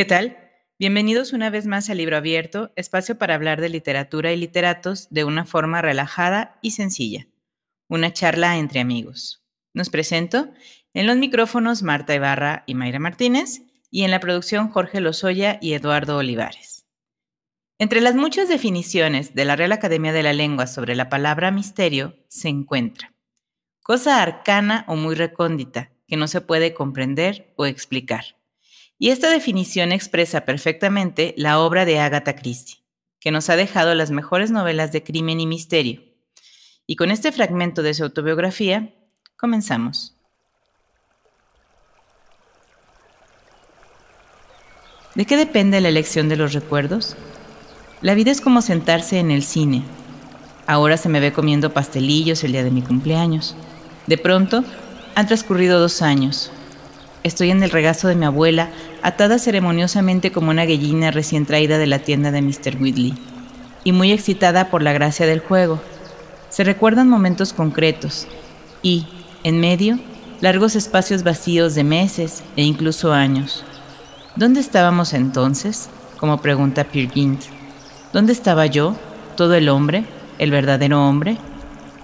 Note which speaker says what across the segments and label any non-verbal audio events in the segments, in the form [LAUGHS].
Speaker 1: ¿Qué tal? Bienvenidos una vez más a Libro Abierto, espacio para hablar de literatura y literatos de una forma relajada y sencilla. Una charla entre amigos. Nos presento en los micrófonos Marta Ibarra y Mayra Martínez y en la producción Jorge Lozoya y Eduardo Olivares. Entre las muchas definiciones de la Real Academia de la Lengua sobre la palabra misterio se encuentra cosa arcana o muy recóndita que no se puede comprender o explicar y esta definición expresa perfectamente la obra de Agatha Christie, que nos ha dejado las mejores novelas de crimen y misterio. Y con este fragmento de su autobiografía, comenzamos. ¿De qué depende la elección de los recuerdos? La vida es como sentarse en el cine. Ahora se me ve comiendo pastelillos el día de mi cumpleaños. De pronto, han transcurrido dos años, Estoy en el regazo de mi abuela, atada ceremoniosamente como una gallina recién traída de la tienda de Mr. Whitley, y muy excitada por la gracia del juego. Se recuerdan momentos concretos y, en medio, largos espacios vacíos de meses e incluso años. ¿Dónde estábamos entonces? Como pregunta Peer Gynt. ¿Dónde estaba yo, todo el hombre, el verdadero hombre?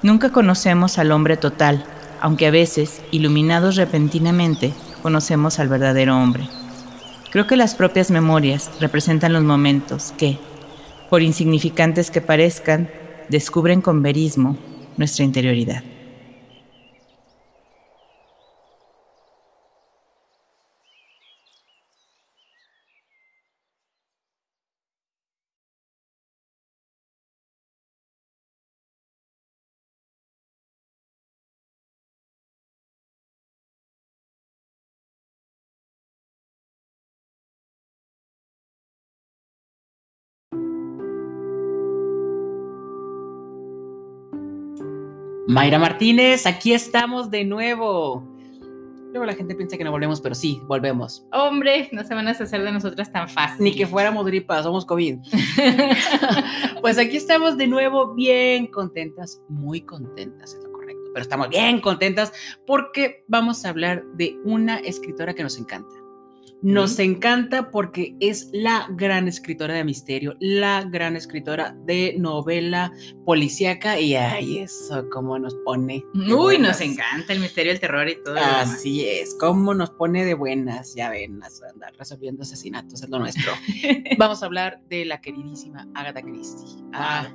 Speaker 1: Nunca conocemos al hombre total, aunque a veces, iluminados repentinamente, conocemos al verdadero hombre. Creo que las propias memorias representan los momentos que, por insignificantes que parezcan, descubren con verismo nuestra interioridad.
Speaker 2: Mayra Martínez, aquí estamos de nuevo. Luego la gente piensa que no volvemos, pero sí, volvemos.
Speaker 1: Hombre, no se van a hacer de nosotras tan fácil.
Speaker 2: Ni que fuéramos gripas, somos COVID. [LAUGHS] pues aquí estamos de nuevo bien contentas, muy contentas, es lo correcto, pero estamos bien contentas porque vamos a hablar de una escritora que nos encanta. Nos encanta porque es la gran escritora de misterio, la gran escritora de novela policíaca y ay, eso cómo nos pone.
Speaker 1: Uy, nos encanta el misterio, el terror y todo.
Speaker 2: Así es, cómo nos pone de buenas, ya ven, andar resolviendo asesinatos es lo nuestro. [LAUGHS] Vamos a hablar de la queridísima Agatha Christie. Ah,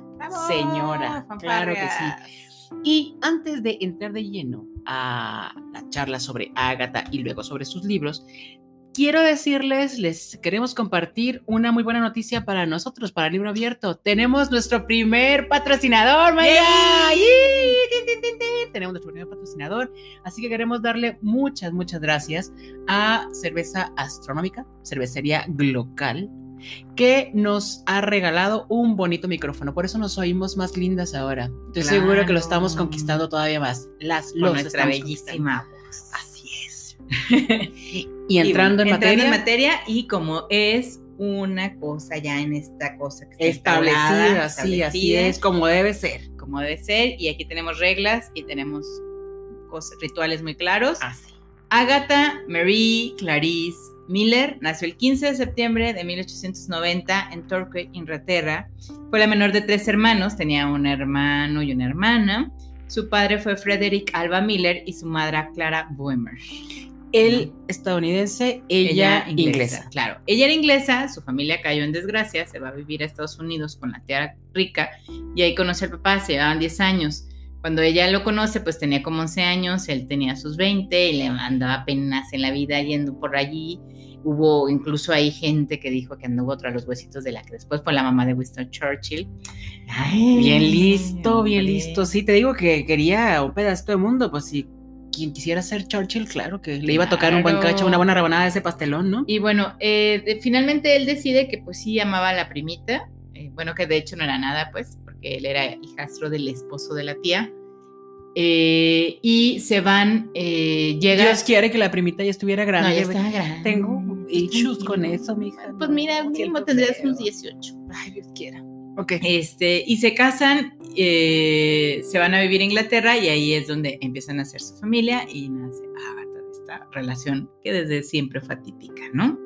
Speaker 2: señora, claro que sí. Y antes de entrar de lleno a la charla sobre Agatha y luego sobre sus libros, quiero decirles, les queremos compartir una muy buena noticia para nosotros, para Libro Abierto. Tenemos nuestro primer patrocinador, Maya. Tenemos nuestro primer patrocinador, así que queremos darle muchas, muchas gracias a Cerveza Astronómica, cervecería Glocal, que nos ha regalado un bonito micrófono. Por eso nos oímos más lindas ahora. Estoy seguro que lo estamos conquistando todavía más. Las
Speaker 1: Con nuestra bellísima
Speaker 2: Así es. [LAUGHS] [LAUGHS] Y entrando en materia.
Speaker 1: en materia y como es una cosa ya en esta cosa
Speaker 2: que establecida, sí, así es, como debe ser.
Speaker 1: Como debe ser, y aquí tenemos reglas y tenemos cosas, rituales muy claros.
Speaker 2: Así.
Speaker 1: Agatha Marie Clarice Miller nació el 15 de septiembre de 1890 en Torquay, Inglaterra. Fue la menor de tres hermanos, tenía un hermano y una hermana. Su padre fue Frederick Alba Miller y su madre Clara Boemer.
Speaker 2: Él estadounidense, ella, inglesa.
Speaker 1: Claro, ella era inglesa, su familia cayó en desgracia, se va a vivir a Estados Unidos con la tía rica y ahí conoce al papá, se llevaban 10 años. Cuando ella lo conoce, pues tenía como 11 años, él tenía sus 20 y le andaba apenas en la vida yendo por allí. Hubo incluso ahí gente que dijo que anduvo tras los huesitos de la que después fue la mamá de Winston Churchill.
Speaker 2: bien listo, bien listo. Sí, te digo que quería un pedazo de mundo, pues sí quien quisiera ser Churchill, claro que le iba a tocar un buen cacho, una buena rebanada de ese pastelón, ¿no?
Speaker 1: Y bueno, eh, finalmente él decide que pues sí amaba a la primita, eh, bueno, que de hecho no era nada, pues, porque él era hijastro del esposo de la tía. Eh, y se van, llega...
Speaker 2: Dios quiere que la primita ya estuviera grande.
Speaker 1: No, ya estaba grande.
Speaker 2: Tengo issues con eso, mija.
Speaker 1: Pues mira, mínimo tendrías unos 18.
Speaker 2: Ay, Dios quiera.
Speaker 1: Ok. Este, y se casan, eh, se van a vivir a Inglaterra y ahí es donde empiezan a hacer su familia y nace Agatha de esta relación que desde siempre fue atípica, ¿no?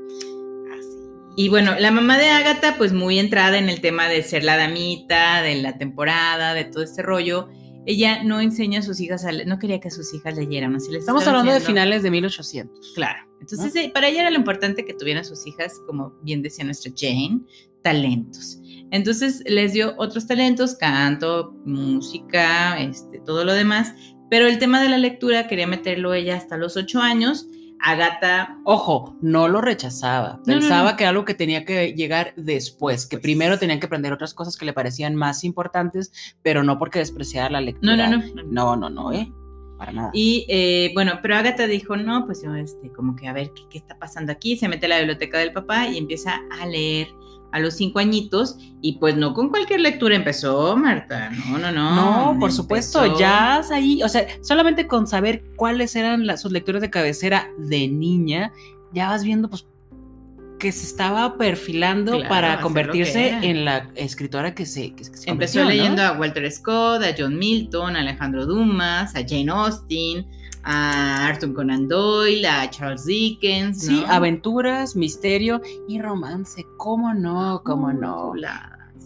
Speaker 2: Así
Speaker 1: Y bueno, la mamá de Agatha, pues muy entrada en el tema de ser la damita, de la temporada, de todo este rollo. Ella no enseña a sus hijas, a no quería que sus hijas leyeran. Así les
Speaker 2: Estamos hablando de finales de 1800.
Speaker 1: Claro. Entonces, para ella era lo importante que tuvieran sus hijas, como bien decía nuestra Jane, talentos. Entonces les dio otros talentos, canto, música, este, todo lo demás. Pero el tema de la lectura quería meterlo ella hasta los ocho años Agata.
Speaker 2: Ojo, no lo rechazaba. Pensaba que era algo que tenía que llegar después, que pues primero tenían que aprender otras cosas que le parecían más importantes, pero no porque despreciara la lectura.
Speaker 1: No, no,
Speaker 2: no. No, no, no, ¿eh? Para nada.
Speaker 1: Y eh, bueno, pero Agatha dijo, no, pues yo, este, como que a ver qué, qué está pasando aquí. Se mete a la biblioteca del papá y empieza a leer a los cinco añitos y pues no con cualquier lectura empezó, Marta, no, no,
Speaker 2: no. No, por supuesto, ya ahí, o sea, solamente con saber cuáles eran las, sus lecturas de cabecera de niña, ya vas viendo pues que se estaba perfilando para convertirse en la escritora que se, que,
Speaker 1: Empezó leyendo a Walter Scott, a John Milton, a Alejandro Dumas, a Jane Austen, a Arthur Conan Doyle, a Charles Dickens.
Speaker 2: Sí, aventuras, misterio y romance. ¿Cómo no? ¿Cómo no?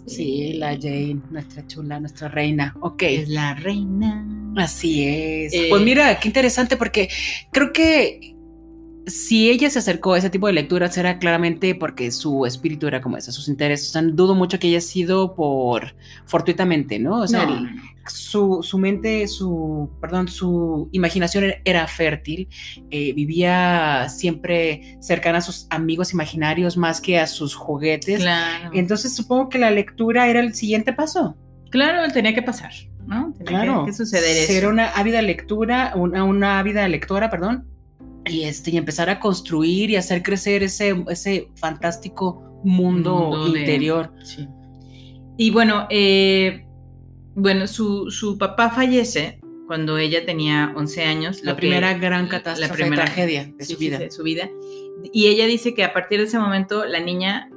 Speaker 2: sí. la Jane, nuestra chula, nuestra reina. Ok.
Speaker 1: Es la reina.
Speaker 2: Así es. Eh, pues mira, qué interesante porque creo que si ella se acercó a ese tipo de lecturas era claramente porque su espíritu era como ese, sus intereses. O sea, dudo mucho que haya sido por fortuitamente, ¿no? O sea, su, su, mente, su, perdón, su imaginación era fértil, eh, vivía siempre cercana a sus amigos imaginarios más que a sus juguetes.
Speaker 1: Claro.
Speaker 2: Entonces supongo que la lectura era el siguiente paso.
Speaker 1: Claro, tenía que pasar, ¿no?
Speaker 2: Tenía claro.
Speaker 1: que, suceder eso.
Speaker 2: Ser una ávida lectura, una, una ávida lectora, perdón, y, este, y empezar a construir y hacer crecer ese, ese fantástico mundo, interior.
Speaker 1: sí. Y bueno, eh, bueno su, su, papá fallece cuando ella tenía 11 años.
Speaker 2: La primera gran catástrofe, la primera tragedia de su vida.
Speaker 1: de su vida. Y ella dice que a partir de ese momento la niña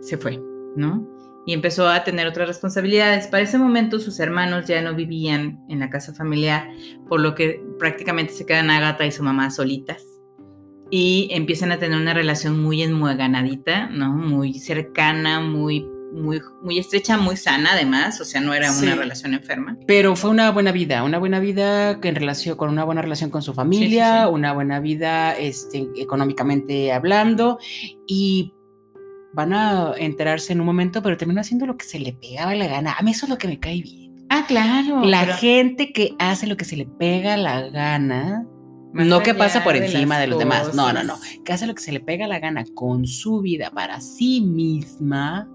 Speaker 1: se fue, ¿no? Y empezó a tener otras responsabilidades. Para ese momento sus hermanos ya no vivían en la casa familiar, por lo que prácticamente se quedan Agatha y su mamá solitas y empiezan a tener una relación muy enmueganadita, ¿no? Muy cercana, muy, muy, muy estrecha, muy sana además, o sea, no era una relación enferma.
Speaker 2: Pero fue una buena vida, una buena vida en relación, con una buena relación con su familia, una buena vida este, económicamente hablando y van a enterarse en un momento, pero terminó haciendo lo que se le pegaba la gana. A mí eso es lo que me cae bien.
Speaker 1: Ah, claro.
Speaker 2: La gente que hace lo que se le pega la gana no que pasa por encima de, los demás, no, no, no, que hace lo que se le pega la gana con su vida para sí misma.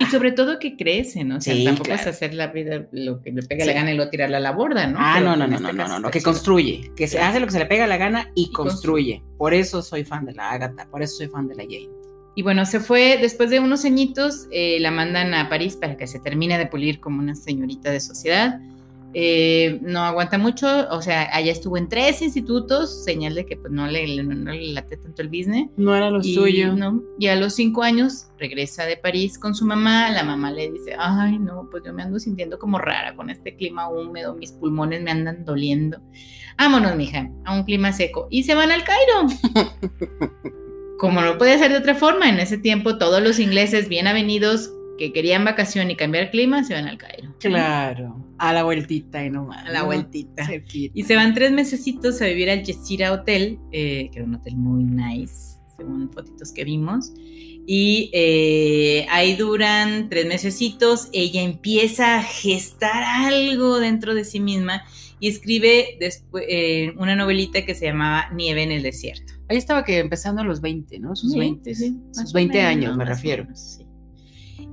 Speaker 1: Y sobre todo que crece, ¿no? O sea, tampoco es hacer la vida lo que le pega la gana y luego tirarla a la borda, ¿no?
Speaker 2: Ah, no, no, no, no, no, no, que construye, que se hace lo que se le pega la gana y, construye. Por eso soy fan de la Agatha, por eso soy fan de la Jane.
Speaker 1: Y bueno, se fue, después de unos añitos, eh, la mandan a París para que se termine de pulir como una señorita de sociedad. Eh, no aguanta mucho, o sea, allá estuvo en tres institutos, señal de que pues, no, le, no, le late tanto el business.
Speaker 2: No era lo suyo.
Speaker 1: ¿no? Y a los cinco años regresa de París con su mamá, la mamá le dice, ay, no, pues yo me ando sintiendo como rara con este clima húmedo, mis pulmones me andan doliendo. Vámonos, mija, a un clima seco. Y se van al Cairo. [LAUGHS] como no puede ser de otra forma, en ese tiempo todos los ingleses bien avenidos que querían vacación y cambiar clima, se van al Cairo.
Speaker 2: Claro, a la vueltita y nomás.
Speaker 1: A la vueltita. Y se van tres mesecitos a vivir al Yesira Hotel, eh, que era un hotel muy nice, según fotitos que vimos. Y eh, ahí duran tres mesecitos, ella empieza a gestar algo dentro de sí misma y escribe después eh, una novelita que se llamaba Nieve en el desierto.
Speaker 2: Ahí estaba que empezando a los 20, ¿no? Sus 20, sus 20 años, me refiero. sí.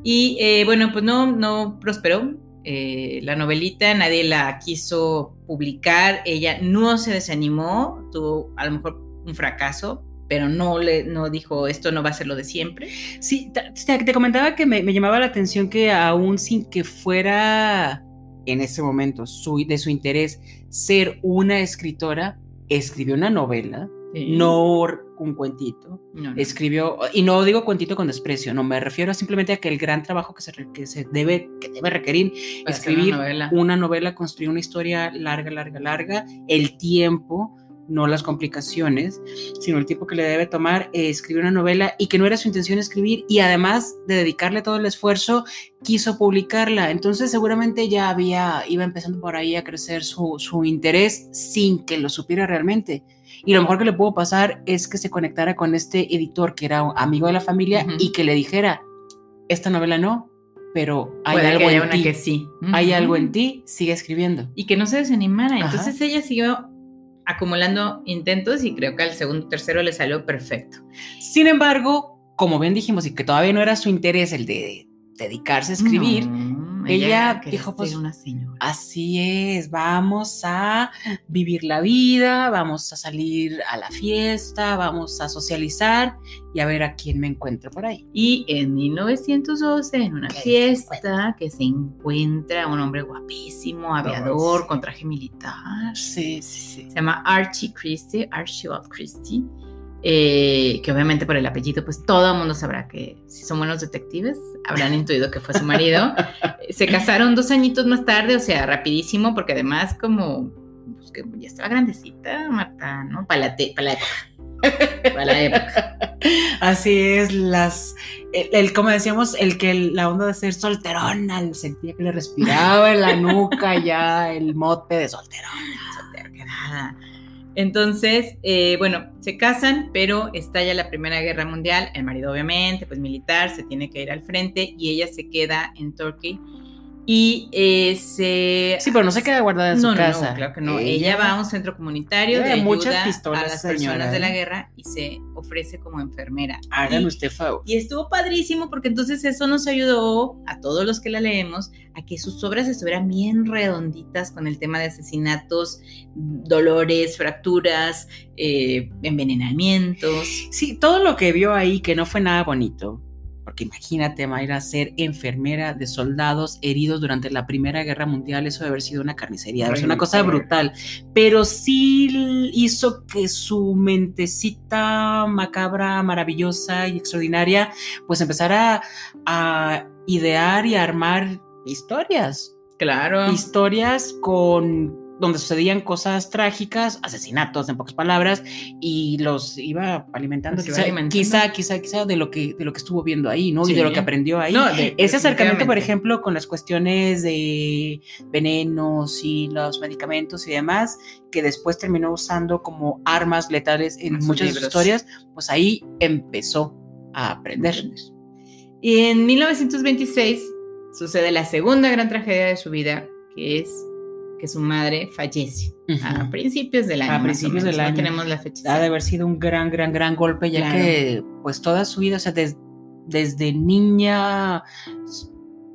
Speaker 1: Y eh, bueno, pues no, no prosperó eh, la novelita, nadie la quiso publicar, ella no se desanimó, tuvo a lo mejor un fracaso, pero no le no dijo esto no va a ser lo de siempre.
Speaker 2: Sí, te, te comentaba que me, llamaba la atención que aún sin que fuera en ese momento su, de su interés ser una escritora, escribió una novela no un cuentito. Escribió, y no digo cuentito con desprecio, no, me refiero simplemente a que el gran trabajo que se, que se debe, que debe requerir escribir una novela. construir una historia larga, larga, larga, el tiempo no las complicaciones, sino el tiempo que le debe tomar eh, escribir una novela y que no era su intención escribir y además de dedicarle todo el esfuerzo, quiso publicarla. Entonces seguramente ya había, iba empezando por ahí a crecer su, su interés sin que lo supiera realmente. Y lo mejor que le pudo pasar es que se conectara con este editor que era amigo de la familia y que le dijera, esta novela no, pero hay algo en ti.
Speaker 1: Sí.
Speaker 2: Hay algo en ti, sigue escribiendo.
Speaker 1: Y que no se desanimara. Entonces ella siguió acumulando intentos y creo que al segundo, tercero le salió perfecto.
Speaker 2: Sin embargo, como bien dijimos, y que todavía no era su interés el de dedicarse a escribir, ella, dijo, pues, una así es, vamos a vivir la vida, vamos a salir a la fiesta, vamos a socializar y a ver a quién me encuentro por ahí.
Speaker 1: Y en 1912, en una fiesta, que se encuentra un hombre guapísimo, aviador, con traje militar.
Speaker 2: Sí, sí, sí.
Speaker 1: Se llama Archie Christie, Archibald Christie eh, que obviamente por el apellido, pues todo el mundo sabrá que si son buenos detectives, habrán [LAUGHS] intuido que fue su marido. Se casaron dos añitos más tarde, o sea, rapidísimo, porque además como pues, que ya estaba grandecita, Marta, ¿no? Para la, para la época. Para la época.
Speaker 2: Así es, las, el, como decíamos, el que la onda de ser solterona, sentía que le respiraba en la nuca ya el mote de solterona.
Speaker 1: Soltera, entonces, eh, bueno, se casan, pero estalla la Primera Guerra Mundial. El marido, obviamente, pues militar, se tiene que ir al frente y ella se queda en Turkey. Y eh, se...
Speaker 2: Sí, pero no se queda guardada en su casa.
Speaker 1: No, claro que no. Ella, va a un centro comunitario de ayuda a las personas de la ¿eh? guerra y se ofrece como enfermera.
Speaker 2: Háganme usted favor.
Speaker 1: Y estuvo padrísimo porque entonces eso nos ayudó a todos los que la leemos a que sus obras estuvieran bien redonditas con el tema de asesinatos, dolores, fracturas, eh, envenenamientos.
Speaker 2: Sí, todo lo que vio ahí que no fue nada bonito porque imagínate, Mayra, ser enfermera de soldados heridos durante la Primera Guerra Mundial, eso debe haber sido una carnicería, debe ser una cosa brutal. Pero sí hizo que su mentecita macabra, maravillosa y extraordinaria, pues empezara a idear y a armar historias.
Speaker 1: Claro.
Speaker 2: Historias con donde sucedían cosas trágicas, asesinatos en pocas palabras, y los iba alimentando, quizá, quizá, quizá, de lo que de lo que estuvo viendo ahí, ¿no? Y de lo que aprendió ahí. Ese acercamiento, por ejemplo, con las cuestiones de venenos y los medicamentos y demás, que después terminó usando como armas letales en, muchas historias, pues ahí empezó a aprender.
Speaker 1: Y en 1926 sucede la segunda gran tragedia de su vida, que es que su madre fallece a principios del año.
Speaker 2: A principios del año.
Speaker 1: tenemos la fecha.
Speaker 2: Ha de haber sido un gran, gran, gran golpe, ya que pues toda su vida, o sea, desde niña,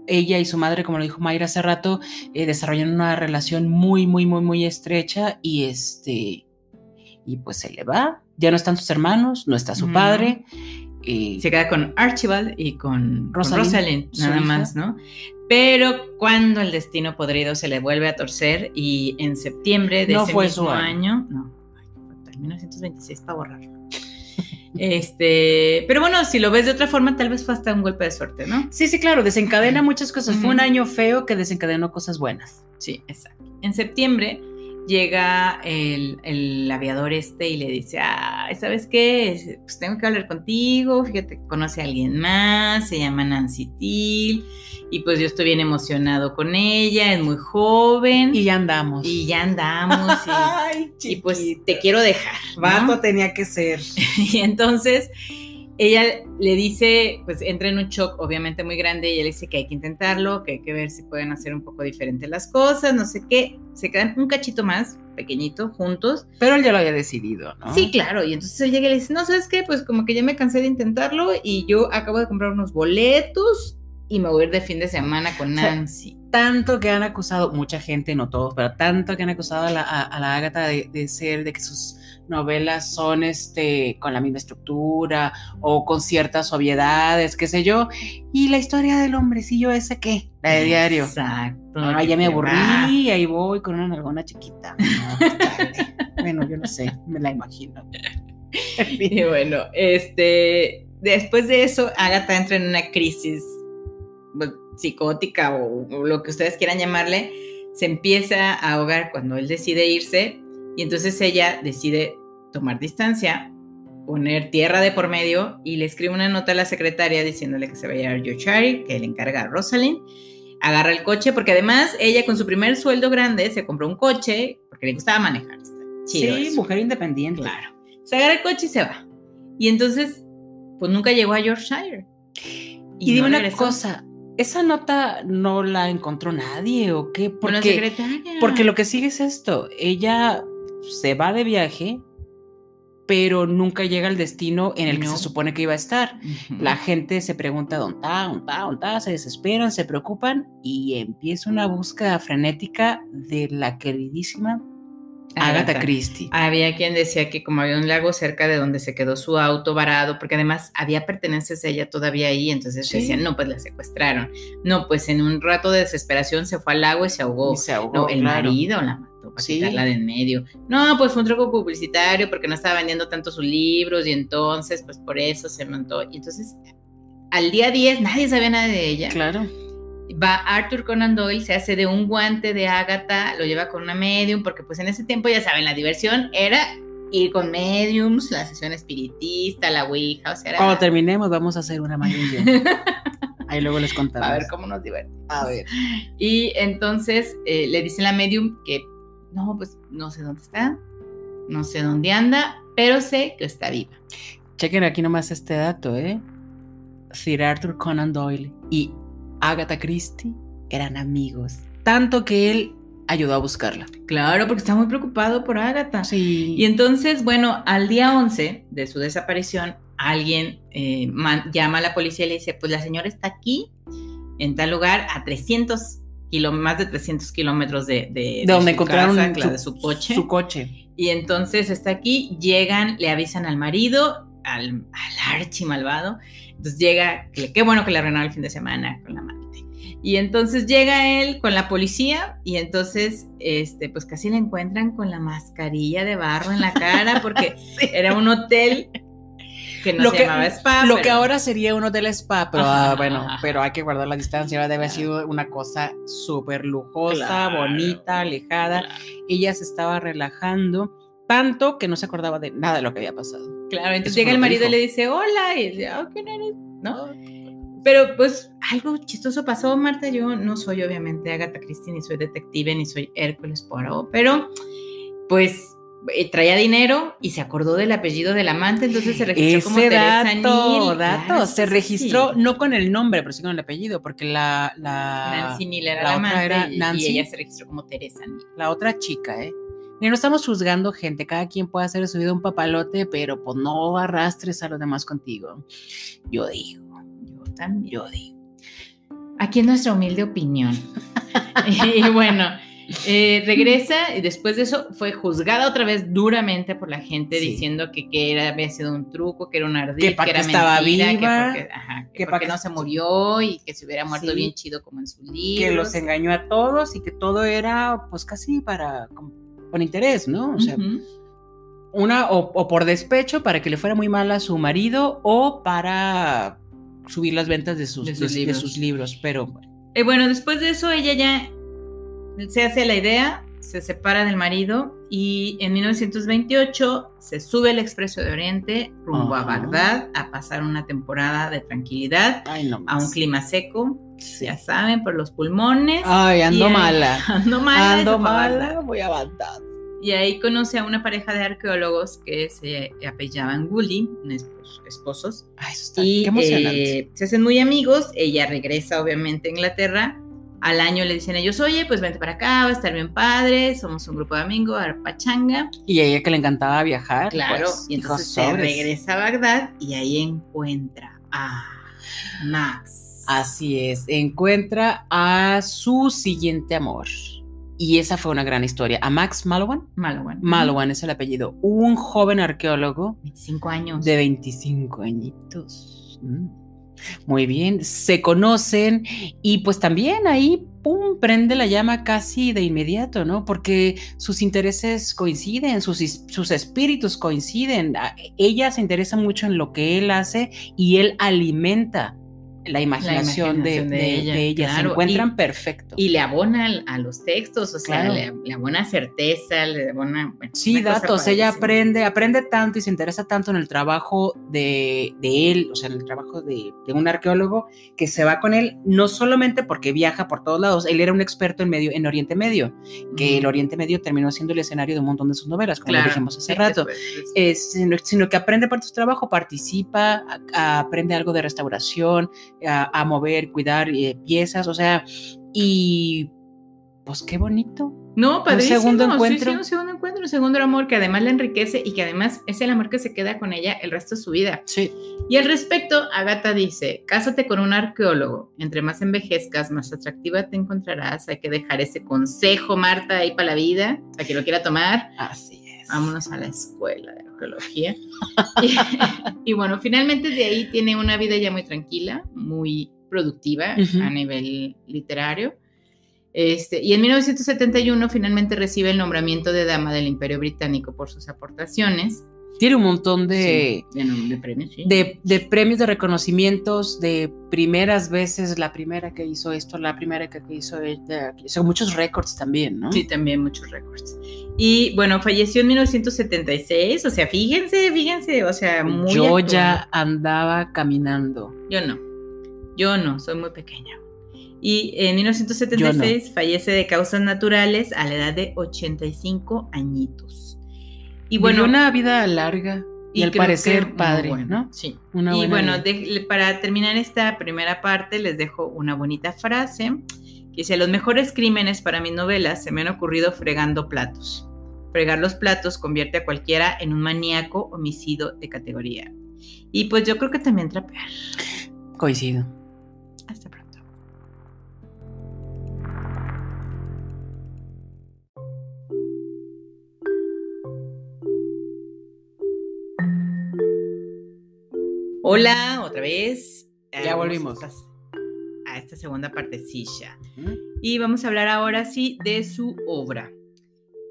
Speaker 2: ella y su madre, como lo dijo Mayra hace rato, eh, desarrollaron una relación muy, muy, muy, muy estrecha y este, y pues se le va. Ya no están sus hermanos, no está su padre.
Speaker 1: Y se queda con Archibald y con Rosalind, nada más, ¿no? Pero cuando el destino podrido se le vuelve a torcer y en septiembre de ese mismo año, no, 1926 para borrarlo. [LAUGHS] Este, pero bueno, si lo ves de otra forma, tal vez fue hasta un golpe de suerte, ¿no?
Speaker 2: Sí, sí, claro, desencadena muchas cosas. Fue un año feo que desencadenó cosas buenas.
Speaker 1: Sí, exacto. En septiembre llega el, aviador este y le dice, ah, ¿sabes qué? Pues tengo que hablar contigo, fíjate, conoce a alguien más, se llama Nancy Till, y pues yo estoy bien emocionado con ella, es muy joven.
Speaker 2: Y ya andamos.
Speaker 1: Y ya andamos. Y, [LAUGHS] pues te quiero dejar.
Speaker 2: Vato tenía que ser. [LAUGHS]
Speaker 1: y entonces ella le dice, pues entra en un shock obviamente muy grande y ella le dice que hay que intentarlo, que hay que ver si pueden hacer un poco diferente las cosas, no sé qué. Se quedan un cachito más, pequeñito, juntos.
Speaker 2: Pero él ya lo había decidido, ¿no?
Speaker 1: Sí, claro. Y entonces él llega y le dice, no, ¿sabes qué? Pues como que ya me cansé de intentarlo y yo acabo de comprar unos boletos y me voy a ir de fin de semana con Nancy.
Speaker 2: tanto que han acusado, mucha gente, no todos, pero tanto que han acusado a la, a, Agatha de, ser, de que sus novelas son este, con la misma estructura o con ciertas obviedades, qué sé yo. Y la historia del hombrecillo ese qué, la de diario.
Speaker 1: Exacto.
Speaker 2: Ahora ya me aburrí y ahí voy con una nalgona chiquita. bueno, yo no sé, me la imagino. [LAUGHS]
Speaker 1: y bueno, este, después de eso, Agatha entra en una crisis psicótica o, lo que ustedes quieran llamarle, se empieza a ahogar cuando él decide irse, Y entonces ella decide tomar distancia, poner tierra de por medio y le escribe una nota a la secretaria diciéndole que se va a llevar Yochari, que le encarga a Rosalind. Agarra el coche, porque además ella con su primer sueldo grande se compró un coche porque le gustaba manejar.
Speaker 2: sí, mujer independiente.
Speaker 1: Claro. Se agarra el coche y se va. Y entonces, pues nunca llegó a Yorkshire.
Speaker 2: Y, dime una cosa, ¿esa nota no la encontró nadie o qué?
Speaker 1: Porque, secretaria.
Speaker 2: Porque lo que sigue es esto, ella se va de viaje, pero nunca llega al destino en el que se supone que iba a estar. La gente se pregunta dónde está, dónde está, dónde está, se desesperan, se preocupan y empieza una búsqueda frenética de la queridísima Agatha, Christie.
Speaker 1: Había quien decía que como había un lago cerca de donde se quedó su auto varado, porque además había pertenencias de ella todavía ahí, entonces decían, no, pues la secuestraron. No, pues en un rato de desesperación se fue al lago y se ahogó.
Speaker 2: se ahogó
Speaker 1: no, el marido la para quitarla de en medio. No, pues fue un truco publicitario porque no estaba vendiendo tanto sus libros y entonces, pues por eso se montó. Y entonces, al día 10 nadie sabía nada de ella.
Speaker 2: Claro
Speaker 1: va Arthur Conan Doyle, se hace de un guante de Ágata, lo lleva con una medium, porque pues en ese tiempo, ya saben, la diversión era ir con mediums, la sesión espiritista, la ouija, o sea...
Speaker 2: Cuando terminemos vamos a hacer una medium. [LAUGHS] Ahí luego les contamos.
Speaker 1: A ver cómo nos divertimos.
Speaker 2: A ver.
Speaker 1: Y entonces eh, le dice la medium que, no, pues no sé dónde está, no sé dónde anda, pero sé que está viva.
Speaker 2: Chequen aquí nomás este dato, ¿eh? Sir Arthur Conan Doyle y Agatha Christie eran amigos, tanto que él ayudó a buscarla.
Speaker 1: Claro, porque está muy preocupado por Agatha.
Speaker 2: Sí.
Speaker 1: Y entonces, bueno, al día 11 de su desaparición, alguien eh, llama a la policía y le dice, pues la señora está aquí, en tal lugar, a 300 más de 300 kilómetros de, de,
Speaker 2: donde encontraron
Speaker 1: su, de su coche.
Speaker 2: Su coche.
Speaker 1: Y entonces está aquí, llegan, le avisan al marido, al, al archi malvado, entonces llega, qué bueno que le arruinaron el fin de semana con la amante. Y entonces llega él con la policía y entonces, este, pues casi le encuentran con la mascarilla de barro en la cara porque [LAUGHS] era un hotel que no se llamaba spa.
Speaker 2: Lo que ahora sería un hotel spa, pero ah, bueno, pero hay que guardar la distancia. Ahora debe haber sido una cosa súper lujosa, bonita, alejada. Ella se estaba relajando tanto que no se acordaba de nada de lo que había pasado.
Speaker 1: Claro, entonces llega el marido y le dice, hola, y dice, oh, ¿quién eres? ¿No? Pero pues algo chistoso pasó, Marta. Yo no soy obviamente Agatha Christie, ni soy detective, ni soy Hércules Poirot, pero pues eh, traía dinero y se acordó del apellido del amante, entonces se registró como Teresa
Speaker 2: dato, dato. se registró no con el nombre, pero sí con el apellido, porque la, la
Speaker 1: Nancy Neal era la, otra era Nancy, y ella se registró como Teresa Neal.
Speaker 2: La otra chica, ¿eh? no estamos juzgando gente, cada quien puede hacer su vida un papalote, pero pues no arrastres a los demás contigo. Yo digo,
Speaker 1: yo también, yo digo. Aquí es nuestra humilde opinión. [LAUGHS] y bueno, eh, regresa y después de eso fue juzgada otra vez duramente por la gente diciendo que, que era, había sido un truco, que era un ardid, que,
Speaker 2: que
Speaker 1: era
Speaker 2: estaba
Speaker 1: mentira,
Speaker 2: viva,
Speaker 1: que, porque, porque no se murió y que se hubiera muerto bien chido como en su libro.
Speaker 2: Que los engañó a todos y que todo era pues casi para con interés, ¿no? O sea, una o, por despecho para que le fuera muy mal a su marido o para subir las ventas de sus, libros. pero...
Speaker 1: Eh, bueno, después de eso ella ya se hace la idea, se separa del marido y en 1928 se sube el Expreso de Oriente rumbo a Bagdad a pasar una temporada de tranquilidad a un clima seco, ya saben, por los pulmones.
Speaker 2: Ay, [LAUGHS] ando mala.
Speaker 1: Ando mala.
Speaker 2: Ando mala, voy a Bagdad.
Speaker 1: Y ahí conoce a una pareja de arqueólogos que se apellaban Gully, esposos.
Speaker 2: Ay, eso está, y, qué emocionante.
Speaker 1: Eh, se hacen muy amigos. Ella regresa, obviamente, a Inglaterra. Al año le dicen ellos, oye, pues vente para acá, va a estar bien padre, somos un grupo de amigos, arpachanga.
Speaker 2: Y a ella que le encantaba viajar.
Speaker 1: Claro,
Speaker 2: pues,
Speaker 1: y entonces se regresa a Bagdad y ahí encuentra a Max.
Speaker 2: Así es, encuentra a su siguiente amor. Y esa fue una gran historia. A Max Malowan.
Speaker 1: Malowan.
Speaker 2: Malowan es el apellido. Un joven arqueólogo.
Speaker 1: 25 años.
Speaker 2: De 25 añitos. Mm. Muy bien. Se conocen y pues también ahí, pum, prende la llama casi de inmediato, ¿no? Porque sus intereses coinciden, sus, sus espíritus coinciden. Ella se interesa mucho en lo que él hace y él alimenta la imaginación, de, ella, se encuentran perfecto.
Speaker 1: Y le abona a los textos, o sea, le, abona certeza, le abona...
Speaker 2: sí, datos, ella aprende, aprende tanto y se interesa tanto en el trabajo de, él, o sea, en el trabajo de, un arqueólogo, que se va con él, no solamente porque viaja por todos lados, él era un experto en, medio, en Oriente Medio, que el Oriente Medio terminó siendo el escenario de un montón de sus novelas, como dijimos hace rato, sino, que aprende por su trabajo, participa, aprende algo de restauración, a, mover, cuidar eh, piezas, o sea, y pues qué bonito.
Speaker 1: No, padrísimo. Un segundo encuentro. Sí, un segundo encuentro, un segundo amor que además le enriquece y que además es el amor que se queda con ella el resto de su vida.
Speaker 2: Sí.
Speaker 1: Y al respecto, Agatha dice, cásate con un arqueólogo. Entre más envejezcas, más atractiva te encontrarás. Hay que dejar ese consejo, Marta, ahí para la vida, para que lo quiera tomar.
Speaker 2: Así es.
Speaker 1: Vámonos a la escuela de arqueología. [LAUGHS] y, bueno, finalmente de ahí tiene una vida ya muy tranquila, muy productiva a nivel literario. Este, y en 1971 finalmente recibe el nombramiento de Dama del Imperio Británico por sus aportaciones.
Speaker 2: Tiene un montón de,
Speaker 1: de, premios,
Speaker 2: de, premios, de reconocimientos, de primeras veces, la primera que hizo esto, la primera que hizo ella, son muchos récords también, ¿no?
Speaker 1: Sí, también muchos récords. Y bueno, falleció en 1976, o sea, fíjense, fíjense, o sea, muy...
Speaker 2: Yo ya andaba caminando.
Speaker 1: Yo no, yo no, soy muy pequeña. Y en 1976 fallece de causas naturales a la edad de 85 añitos.
Speaker 2: Y bueno, una vida larga y, al parecer padre, ¿no?
Speaker 1: Sí. y bueno, para terminar esta primera parte les dejo una bonita frase que dice, los mejores crímenes para mis novelas se me han ocurrido fregando platos. Fregar los platos convierte a cualquiera en un maníaco homicidio de categoría. Y pues yo creo que también trapear.
Speaker 2: Coincido.
Speaker 1: Hola, otra vez.
Speaker 2: Ya volvimos.
Speaker 1: A esta segunda partecilla. Y vamos a hablar ahora sí de su obra.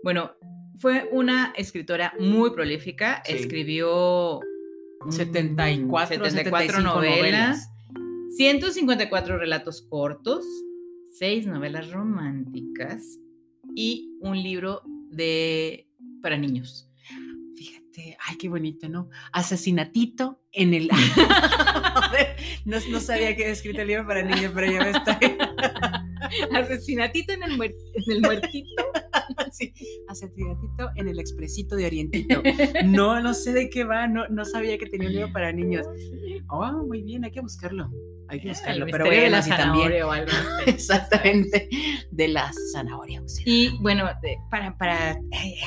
Speaker 1: Bueno, fue una escritora muy prolífica. Escribió
Speaker 2: 74,
Speaker 1: 74 novelas, 154 relatos cortos, 6 novelas románticas y un libro de para niños.
Speaker 2: Ay, qué bonito, ¿no? Asesinatito en el... [LAUGHS] no, no, sabía que había escrito el libro para niños, pero ya me estoy... [LAUGHS]
Speaker 1: Asesinatito en el, en el muertito. [LAUGHS]
Speaker 2: Sí, asesinatito en el expresito de Orientito. No, no sé de qué va, no, no sabía que tenía un libro para niños. Oh, muy bien, hay que buscarlo. Hay que buscarlo,
Speaker 1: pero bueno, de la zanahoria o algo. [LAUGHS]
Speaker 2: Exactamente, de la zanahoria.
Speaker 1: Y bueno, para, para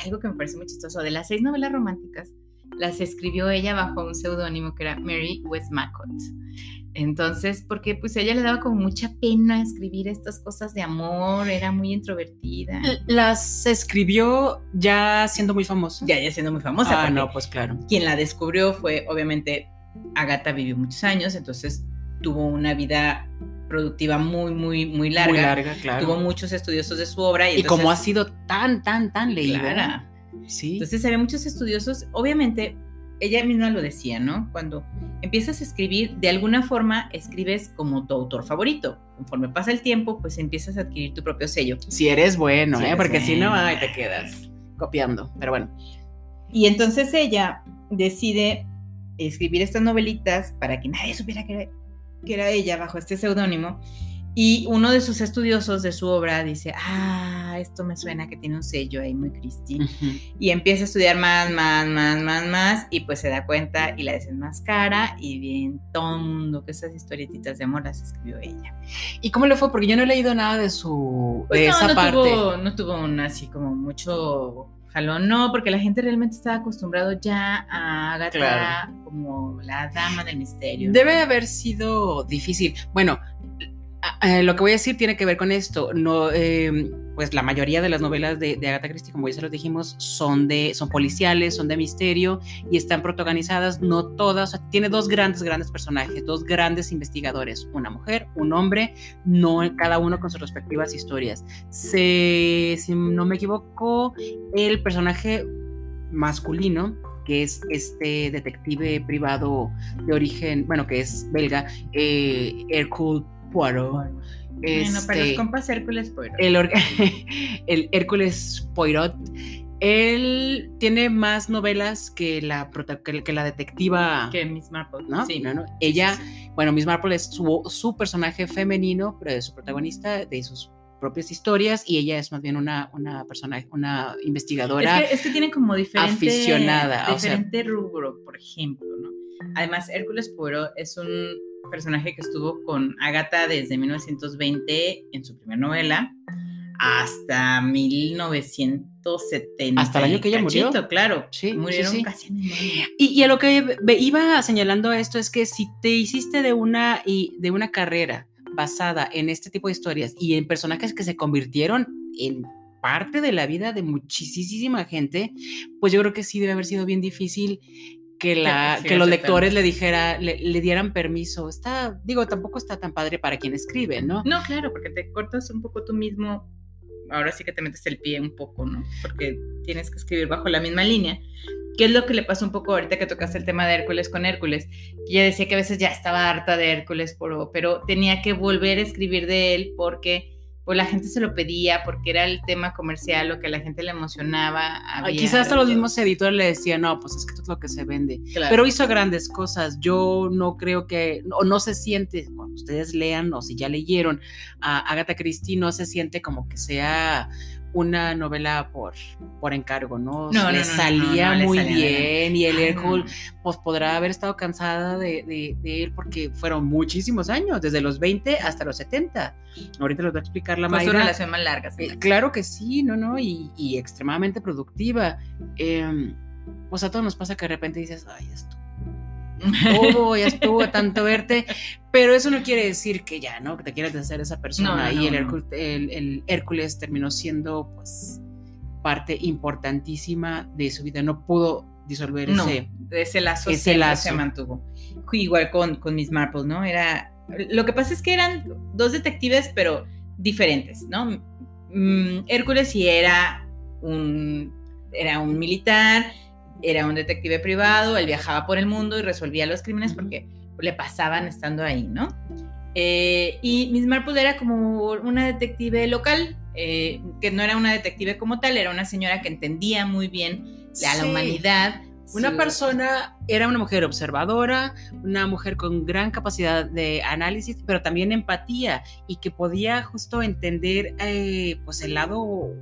Speaker 1: algo que me parece muy chistoso, de las seis novelas románticas, las escribió ella bajo un seudónimo que era Mary Westmacott. Entonces, porque pues ella le daba como mucha pena escribir estas cosas de amor, era muy introvertida.
Speaker 2: Las escribió ya siendo muy famosa.
Speaker 1: Ya, ya siendo muy famosa.
Speaker 2: Ah, no, pues claro.
Speaker 1: Quien la descubrió fue, obviamente, Agatha vivió muchos años, entonces tuvo una vida productiva muy, muy, muy larga.
Speaker 2: Muy larga, claro.
Speaker 1: Tuvo muchos estudiosos de su obra.
Speaker 2: Y, como ha sido tan, tan, tan leída.
Speaker 1: Sí. Entonces había muchos estudiosos. Obviamente, ella misma lo decía, ¿no? Cuando empiezas a escribir, de alguna forma escribes como tu autor favorito. Conforme pasa el tiempo, pues empiezas a adquirir tu propio sello.
Speaker 2: Si eres bueno, ¿eh? Porque si no, ay, te quedas copiando. Pero bueno.
Speaker 1: Y entonces ella decide escribir estas novelitas para que nadie supiera que que era ella bajo este seudónimo. Y uno de sus estudiosos de su obra dice, ah, esto me suena que tiene un sello ahí muy Cristi. Y empieza a estudiar más, más, más, más, más, y pues se da cuenta y la desenmascara y bien todo que esas historietitas de amor las escribió ella.
Speaker 2: ¿Y cómo le fue? Porque yo no he leído nada de su,
Speaker 1: pues
Speaker 2: de esa parte.
Speaker 1: Tuvo, no tuvo un así como mucho jalón, no, porque la gente realmente estaba acostumbrado ya a Agatha como la dama del misterio.
Speaker 2: Debe haber sido difícil. Bueno, lo que voy a decir tiene que ver con esto. No, em, pues la mayoría de las novelas de, Agatha Christie, como ya se los dijimos, son de, son policiales, son de misterio y están protagonizadas, no todas. tiene dos grandes, grandes personajes, dos grandes investigadores, una mujer, un hombre, no cada uno con sus respectivas historias. si no me equivoco, el personaje masculino que es este detective privado de origen, bueno, que es belga, eh, Hercule Poirot.
Speaker 1: Bueno, para los
Speaker 2: Este,
Speaker 1: compas Hércules Poirot. [LAUGHS]
Speaker 2: el, Hércules Poirot. Él tiene más novelas que la, que, la detectiva.
Speaker 1: que Miss Marple.
Speaker 2: ¿no?
Speaker 1: Sí.
Speaker 2: No, no. Ella,
Speaker 1: Sí, sí,
Speaker 2: bueno, Miss Marple es su, su personaje femenino, pero es su protagonista de sus propias historias y ella es más bien una, una persona, una investigadora.
Speaker 1: Es que, es que tienen como diferente,
Speaker 2: aficionada, o sea-
Speaker 1: diferente rubro, por ejemplo, ¿no? Además, Hércules Poirot es un personaje que estuvo con Agatha desde 1920 en su primera novela hasta 1970.
Speaker 2: Hasta el año que ella murió.
Speaker 1: Claro,
Speaker 2: Sí, sí,
Speaker 1: murieron
Speaker 2: sí.
Speaker 1: casi en año.
Speaker 2: Y, y a lo que iba señalando esto es que si te hiciste de una, y de una carrera basada en este tipo de historias y en personajes que se convirtieron en parte de la vida de muchísima gente, pues yo creo que sí debe haber sido bien difícil que, [LAUGHS] la,
Speaker 1: sí,
Speaker 2: que los lectores le dijera, le, le dieran permiso. Está, digo, tampoco está tan padre para quien escribe, ¿no?
Speaker 1: No, claro, porque te cortas un poco tú mismo. Ahora sí que te metes el pie un poco, ¿no? Porque tienes que escribir bajo la misma línea. ¿Qué es lo que le pasó un poco ahorita que tocaste el tema de Hércules con Hércules? Que ella decía que a veces ya estaba harta de Hércules, pero, pero tenía que volver a escribir de él porque pues, la gente se lo pedía, porque era el tema comercial, lo que a la gente le emocionaba. Había-
Speaker 2: Quizás hasta los mismos editores le decían, no, pues es que esto es lo que se vende.
Speaker 1: Claro.
Speaker 2: Pero hizo grandes cosas. Yo no creo que, o no se siente, cuando ustedes lean o si ya leyeron a Agatha Christie, no se siente como que sea una novela por, por encargo, ¿no?
Speaker 1: No,
Speaker 2: le
Speaker 1: no,
Speaker 2: salía
Speaker 1: le
Speaker 2: muy
Speaker 1: salía
Speaker 2: bien y el Hércules, pues podrá haber estado cansada de, de- de él porque fueron muchísimos años, desde los 20 hasta los 70. Ahorita les voy a explicar la
Speaker 1: Fue su
Speaker 2: Mayra.
Speaker 1: relación más larga. sí.
Speaker 2: Eh, claro que sí, no, no, y, y extremadamente productiva. Em, pues a todos nos pasa que de repente dices, ay, ya estuvo, ya estuvo tanto verte, pero eso no quiere decir que ya, ¿no? Que te quieras deshacer de esa persona.
Speaker 1: No, no,
Speaker 2: y el, Hércules terminó siendo, pues, parte importantísima de su vida. No pudo disolver
Speaker 1: No,
Speaker 2: ese.
Speaker 1: ese lazo
Speaker 2: ese lazo.
Speaker 1: se mantuvo. Igual con, con Miss Marple, ¿no? Era. Lo que pasa es que eran dos detectives, pero diferentes, ¿no? Mm, Hércules sí era un. Era un militar, era un detective privado, él viajaba por el mundo y resolvía los crímenes porque le pasaban estando ahí, ¿no? Eh, y Miss Marple era como una detective local, eh, que no era una detective como tal, era una señora que entendía muy bien a la
Speaker 2: Sí.
Speaker 1: humanidad.
Speaker 2: Una persona era una mujer observadora, una mujer con gran capacidad de análisis, pero también empatía y que podía justo entender eh, pues el lado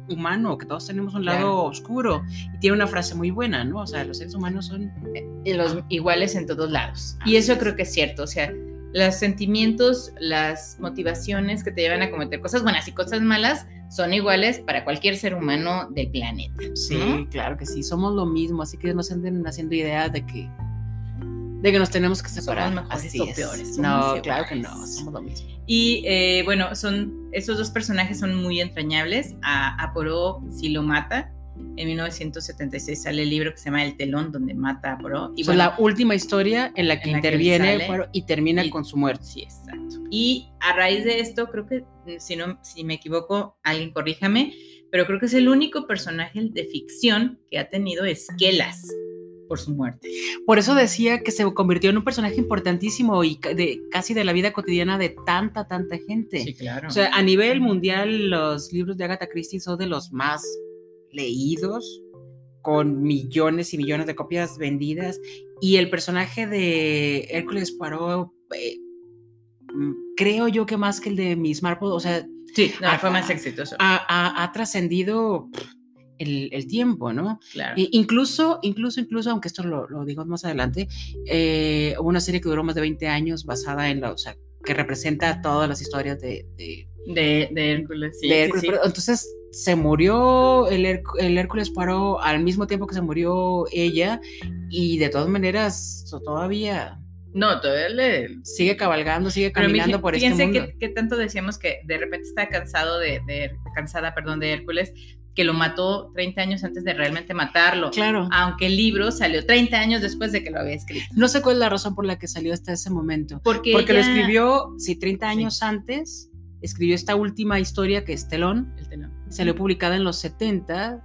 Speaker 2: humano, que todos tenemos un lado oscuro. Y tiene una frase muy buena, ¿no? O sea, los seres humanos son...
Speaker 1: y los iguales en todos lados. Y eso
Speaker 2: es.
Speaker 1: creo que es cierto. O sea, los sentimientos, las motivaciones que te llevan a cometer cosas buenas y cosas malas son iguales para cualquier ser humano del planeta.
Speaker 2: Sí,
Speaker 1: ¿no?
Speaker 2: claro que sí, somos lo mismo, así que no se anden haciendo ideas de que de que nos tenemos que separar.
Speaker 1: mejores
Speaker 2: Así
Speaker 1: o
Speaker 2: es.
Speaker 1: peores,
Speaker 2: No,
Speaker 1: somos
Speaker 2: claro que no, somos lo mismo.
Speaker 1: Y eh, bueno, son estos dos personajes son muy entrañables. A, a sí lo mata. En 1976 sale el libro que se llama El telón, donde mata a Poirot. Y
Speaker 2: Y
Speaker 1: bueno,
Speaker 2: la última historia en la que
Speaker 1: en la que
Speaker 2: interviene
Speaker 1: sale
Speaker 2: Poirot y termina
Speaker 1: y-
Speaker 2: con su muerte.
Speaker 1: Sí, exacto. Y a raíz de esto, creo que, si, no, si me equivoco, alguien corríjame, pero creo que es el único personaje de ficción que ha tenido esquelas por su muerte.
Speaker 2: Por eso decía que se convirtió en un personaje importantísimo y de, casi de la vida cotidiana de tanta, tanta gente.
Speaker 1: claro.
Speaker 2: O sea, a nivel mundial, los libros de Agatha Christie son de los más leídos, con millones y millones de copias vendidas. Y el personaje de Hércules Poirot, eh, mm, creo yo que más que el de Miss Marple, o sea,
Speaker 1: sí, no,
Speaker 2: ah,
Speaker 1: fue más exitoso.
Speaker 2: ha, ha- ha trascendido el, el tiempo, ¿no?
Speaker 1: claro.
Speaker 2: E incluso, incluso, incluso, aunque esto lo, lo digo más adelante, eh, hubo una serie que duró más de 20 años basada en la, o sea, que representa todas las historias de, de,
Speaker 1: de, de Hércules, sí.
Speaker 2: de
Speaker 1: sí,
Speaker 2: Hércules.
Speaker 1: sí.
Speaker 2: Pero Entonces se murió el, el Hércules Poirot al mismo tiempo que se murió ella y de todas maneras todavía
Speaker 1: No, todavía le...
Speaker 2: sigue cabalgando, sigue caminando por este
Speaker 1: fíjense
Speaker 2: mundo.
Speaker 1: que, que tanto decíamos que de repente está cansado de, de- cansada, perdón, de Hércules, que lo mató 30 años antes de realmente matarlo.
Speaker 2: Claro.
Speaker 1: Aunque el libro salió 30 años después de que lo había escrito.
Speaker 2: No sé cuál es la razón por la que salió hasta ese momento.
Speaker 1: Porque,
Speaker 2: Porque lo escribió, sí, 30 años antes, escribió esta última historia que es Telón,
Speaker 1: El telón.
Speaker 2: Salió publicada en los 70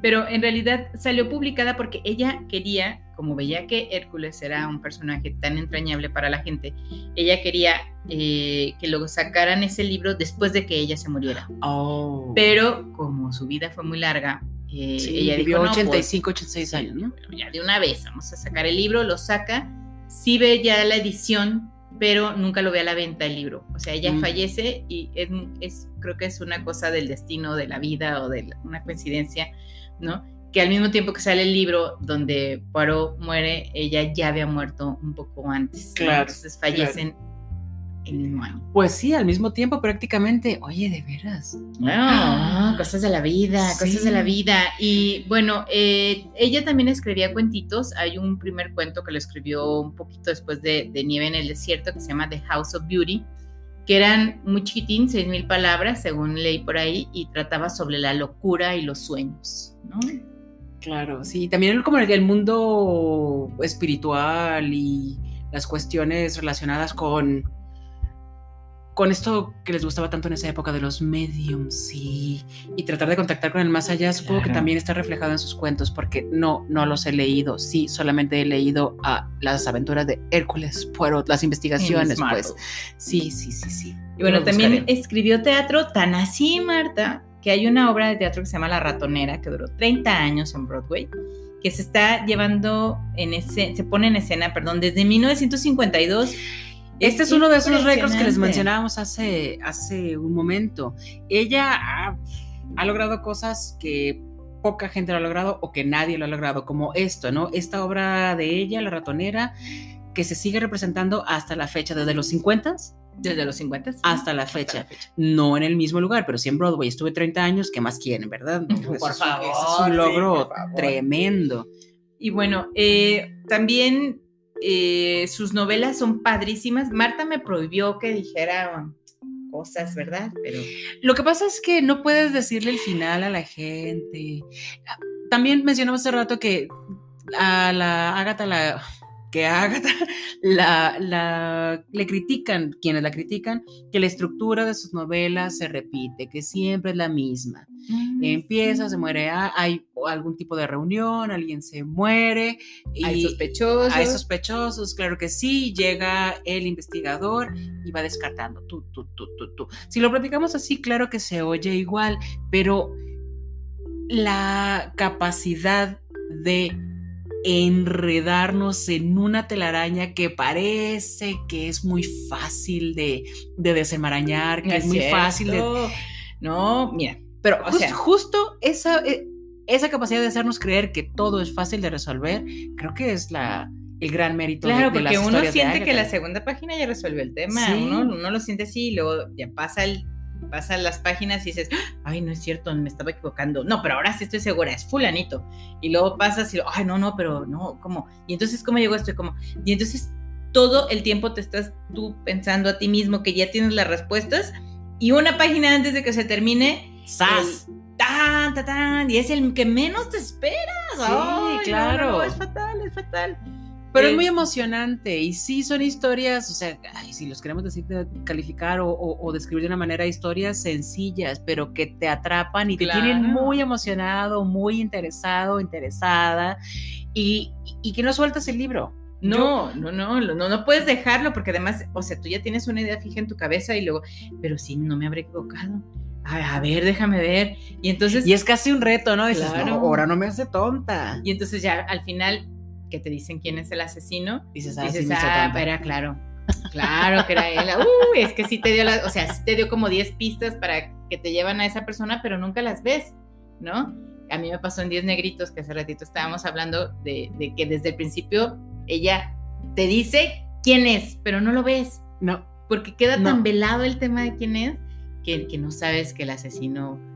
Speaker 1: pero en realidad salió publicada porque ella quería, como veía que Hércules era un personaje tan entrañable para la gente, ella quería eh, que lo sacaran ese libro después de que ella se muriera.
Speaker 2: Oh.
Speaker 1: Pero como su vida fue muy larga, eh,
Speaker 2: Sí,
Speaker 1: ella
Speaker 2: vivió
Speaker 1: dijo, no,
Speaker 2: 85,
Speaker 1: pues,
Speaker 2: 86
Speaker 1: sí,
Speaker 2: años, ¿no?
Speaker 1: ya de una vez, vamos a sacar el libro, lo saca, sí ve ya la edición, pero nunca lo ve a la venta el libro. O sea, ella
Speaker 2: Mm.
Speaker 1: fallece y es, es- creo que es una cosa del destino, de la vida o de la- una coincidencia, ¿no? Que al mismo tiempo que sale el libro donde Poirot muere, ella ya había muerto un poco antes. ¿no?
Speaker 2: Claro,
Speaker 1: Entonces fallecen el mismo año.
Speaker 2: Pues sí, al mismo tiempo prácticamente. Oye, de veras.
Speaker 1: Ah, cosas de la vida, cosas de la vida. Y bueno, eh, ella también escribía cuentitos. Hay un primer cuento que lo escribió un poquito después de, de Nieve en el Desierto que se llama The House of Beauty, que eran muy chiquitín, seis mil palabras, según leí por ahí, y trataba sobre la locura y los sueños, ¿no?
Speaker 2: Claro, sí. También como el, el mundo espiritual y las cuestiones relacionadas con, con esto que les gustaba tanto en esa época de los mediums y, y tratar de contactar con el más allá, supongo que
Speaker 1: Claro.
Speaker 2: también está reflejado en sus cuentos, porque no, no los he leído. Sí, solamente he leído a las aventuras de Hércules Poirot, las investigaciones, pues. Sí, sí, sí, sí.
Speaker 1: Y bueno,
Speaker 2: Lo
Speaker 1: también
Speaker 2: buscaré.
Speaker 1: escribió teatro tan así, Marta, que hay una obra de teatro que se llama La Ratonera, que duró 30 años en Broadway, que se está llevando en ese, se pone en escena, perdón, desde 1952.
Speaker 2: Este es uno de esos récords que les mencionábamos hace, hace un momento. Ella ha, ha logrado cosas que poca gente lo ha logrado o que nadie lo ha logrado, como esto, ¿no? Esta obra de ella, La ratonera, que se sigue representando hasta la fecha, desde los 50
Speaker 1: Desde los 50
Speaker 2: hasta la fecha. No en el mismo lugar, pero sí en Broadway. Estuve 30 años, ¿qué más quieren, verdad?
Speaker 1: Por
Speaker 2: Eso es-
Speaker 1: favor,
Speaker 2: eso es un
Speaker 1: sí,
Speaker 2: logro
Speaker 1: favor.
Speaker 2: tremendo.
Speaker 1: Y bueno, eh, también eh, sus novelas son padrísimas. Marta me prohibió que dijera cosas, ¿verdad? Pero
Speaker 2: Lo que pasa es que no puedes decirle el final a la gente. También mencionamos hace rato que a la Ágata la que a Ágata la, la- le critican, quienes la critican, que la estructura de sus novelas se repite, que siempre es la misma. Empieza, se muere, hay algún tipo de reunión, alguien se muere y
Speaker 1: hay sospechosos.
Speaker 2: hay sospechosos, claro que sí, llega el investigador y va descartando, tú, tú, tú, tú, tú. Si lo platicamos así, claro que se oye igual, pero la capacidad de enredarnos en una telaraña que parece que es muy fácil de, de desenmarañar, que
Speaker 1: No
Speaker 2: es muy fácil de...
Speaker 1: No, mira,
Speaker 2: Pero
Speaker 1: O
Speaker 2: jus-
Speaker 1: sea-
Speaker 2: justo esa, eh, esa capacidad de hacernos creer que todo es fácil de resolver, creo que es la, el gran mérito de-
Speaker 1: claro,
Speaker 2: de, las
Speaker 1: porque uno
Speaker 2: de
Speaker 1: siente que la segunda página ya resuelve el tema.
Speaker 2: Sí.
Speaker 1: Uno, uno lo siente así y luego ya pasa el pasan las páginas y dices, ay, no es cierto, me estaba equivocando. No, pero ahora sí estoy segura, es fulanito. Y luego pasas y, ay, no, no, pero no, ¿cómo? Y entonces, ¿cómo llegó esto? Y como, y entonces todo el tiempo te estás tú pensando a ti mismo que ya tienes las respuestas y una página antes de que se termine,
Speaker 2: ¡Sas!
Speaker 1: tan, tan, tan, y es el que menos te esperas.
Speaker 2: Sí,
Speaker 1: Ay,
Speaker 2: claro.
Speaker 1: no, no, es fatal, es fatal.
Speaker 2: Pero es muy emocionante y sí son historias, o sea, ay, si los queremos decir, de- calificar o, o- o describir de una manera, historias sencillas, pero que te atrapan y te tienen
Speaker 1: Claro.
Speaker 2: muy emocionado, muy interesado, interesada y, y que no sueltas el libro.
Speaker 1: No, no, no, no, no, no puedes dejarlo porque además, o sea, tú ya tienes una idea fija en tu cabeza y luego, pero sí, no me habré equivocado. A, a ver, déjame ver. Y entonces,
Speaker 2: Y es casi un reto, ¿no? Dices,
Speaker 1: Claro.
Speaker 2: no, ahora no me hace tonta.
Speaker 1: y entonces ya al final que te dicen quién es el asesino,
Speaker 2: Dices, ah, sí
Speaker 1: dices,
Speaker 2: hizo
Speaker 1: ah,
Speaker 2: tonta".
Speaker 1: era claro. Claro que era él. Uy, es que sí te dio la, o sea, sí te dio como 10 pistas para que te llevan a esa persona, pero nunca las ves, ¿no? A mí me pasó en 10 negritos, que hace ratito estábamos hablando de, de que desde el principio ella te dice quién es, pero no lo ves.
Speaker 2: No,
Speaker 1: porque queda
Speaker 2: No.
Speaker 1: tan velado el tema de quién es que, que no sabes que el asesino es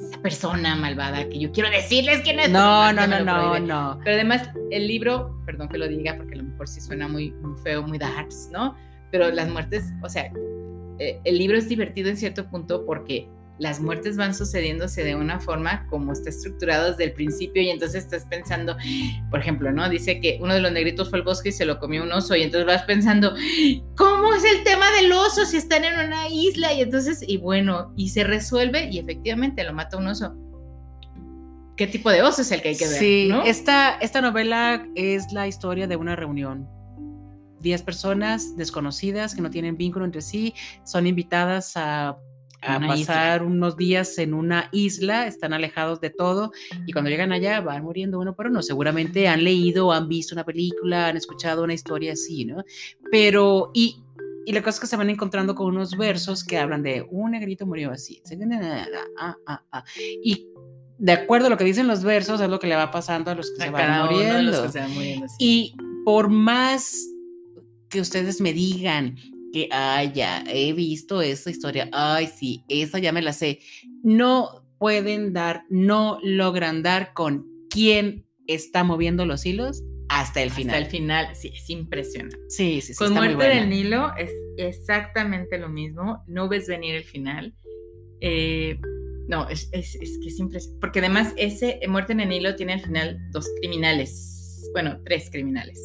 Speaker 1: esa persona malvada que yo quiero decirles quién es.
Speaker 2: no, no, no, no, no.
Speaker 1: Pero además, el libro, perdón que lo diga, porque a lo mejor sí suena muy, muy feo, muy darks, ¿no? Pero las muertes, o sea, eh, el libro es divertido en cierto punto porque las muertes van sucediéndose de una forma como está estructurado desde el principio y entonces estás pensando, por ejemplo, ¿no? Dice que uno de los negritos fue al bosque y se lo comió un oso y entonces vas pensando, ¿cómo es el tema del oso si están en una isla? Y entonces, y bueno, y se resuelve y efectivamente lo mata un oso. qué tipo de oso es el que hay que ver.
Speaker 2: Sí, esta, esta novela es la historia de una reunión. Diez personas desconocidas que no tienen vínculo entre sí son invitadas a a pasar unos días en una isla, están alejados de todo y cuando llegan allá van muriendo uno por uno. Seguramente han leído, han visto una película, han escuchado una historia así, ¿no? Pero, y, y la cosa es que se van encontrando con unos versos que hablan de un negrito murió así. Ah, ah, ah. Y de acuerdo a lo que dicen los versos, es lo que le va pasando a los que, se van, muriendo. Y por más que ustedes me digan que, ay, ya he visto esa historia, ay, sí, esa ya me la sé. No pueden dar, no logran dar con quién está moviendo los hilos hasta el final.
Speaker 1: Hasta el final, sí, es impresionante.
Speaker 2: Sí, sí, sí.
Speaker 1: Con Muerte del Nilo es exactamente lo mismo, no ves venir el final. Eh, no, es, es, es, que es impresionante. Porque además, ese Muerte en el Nilo tiene al final dos criminales, bueno, tres criminales,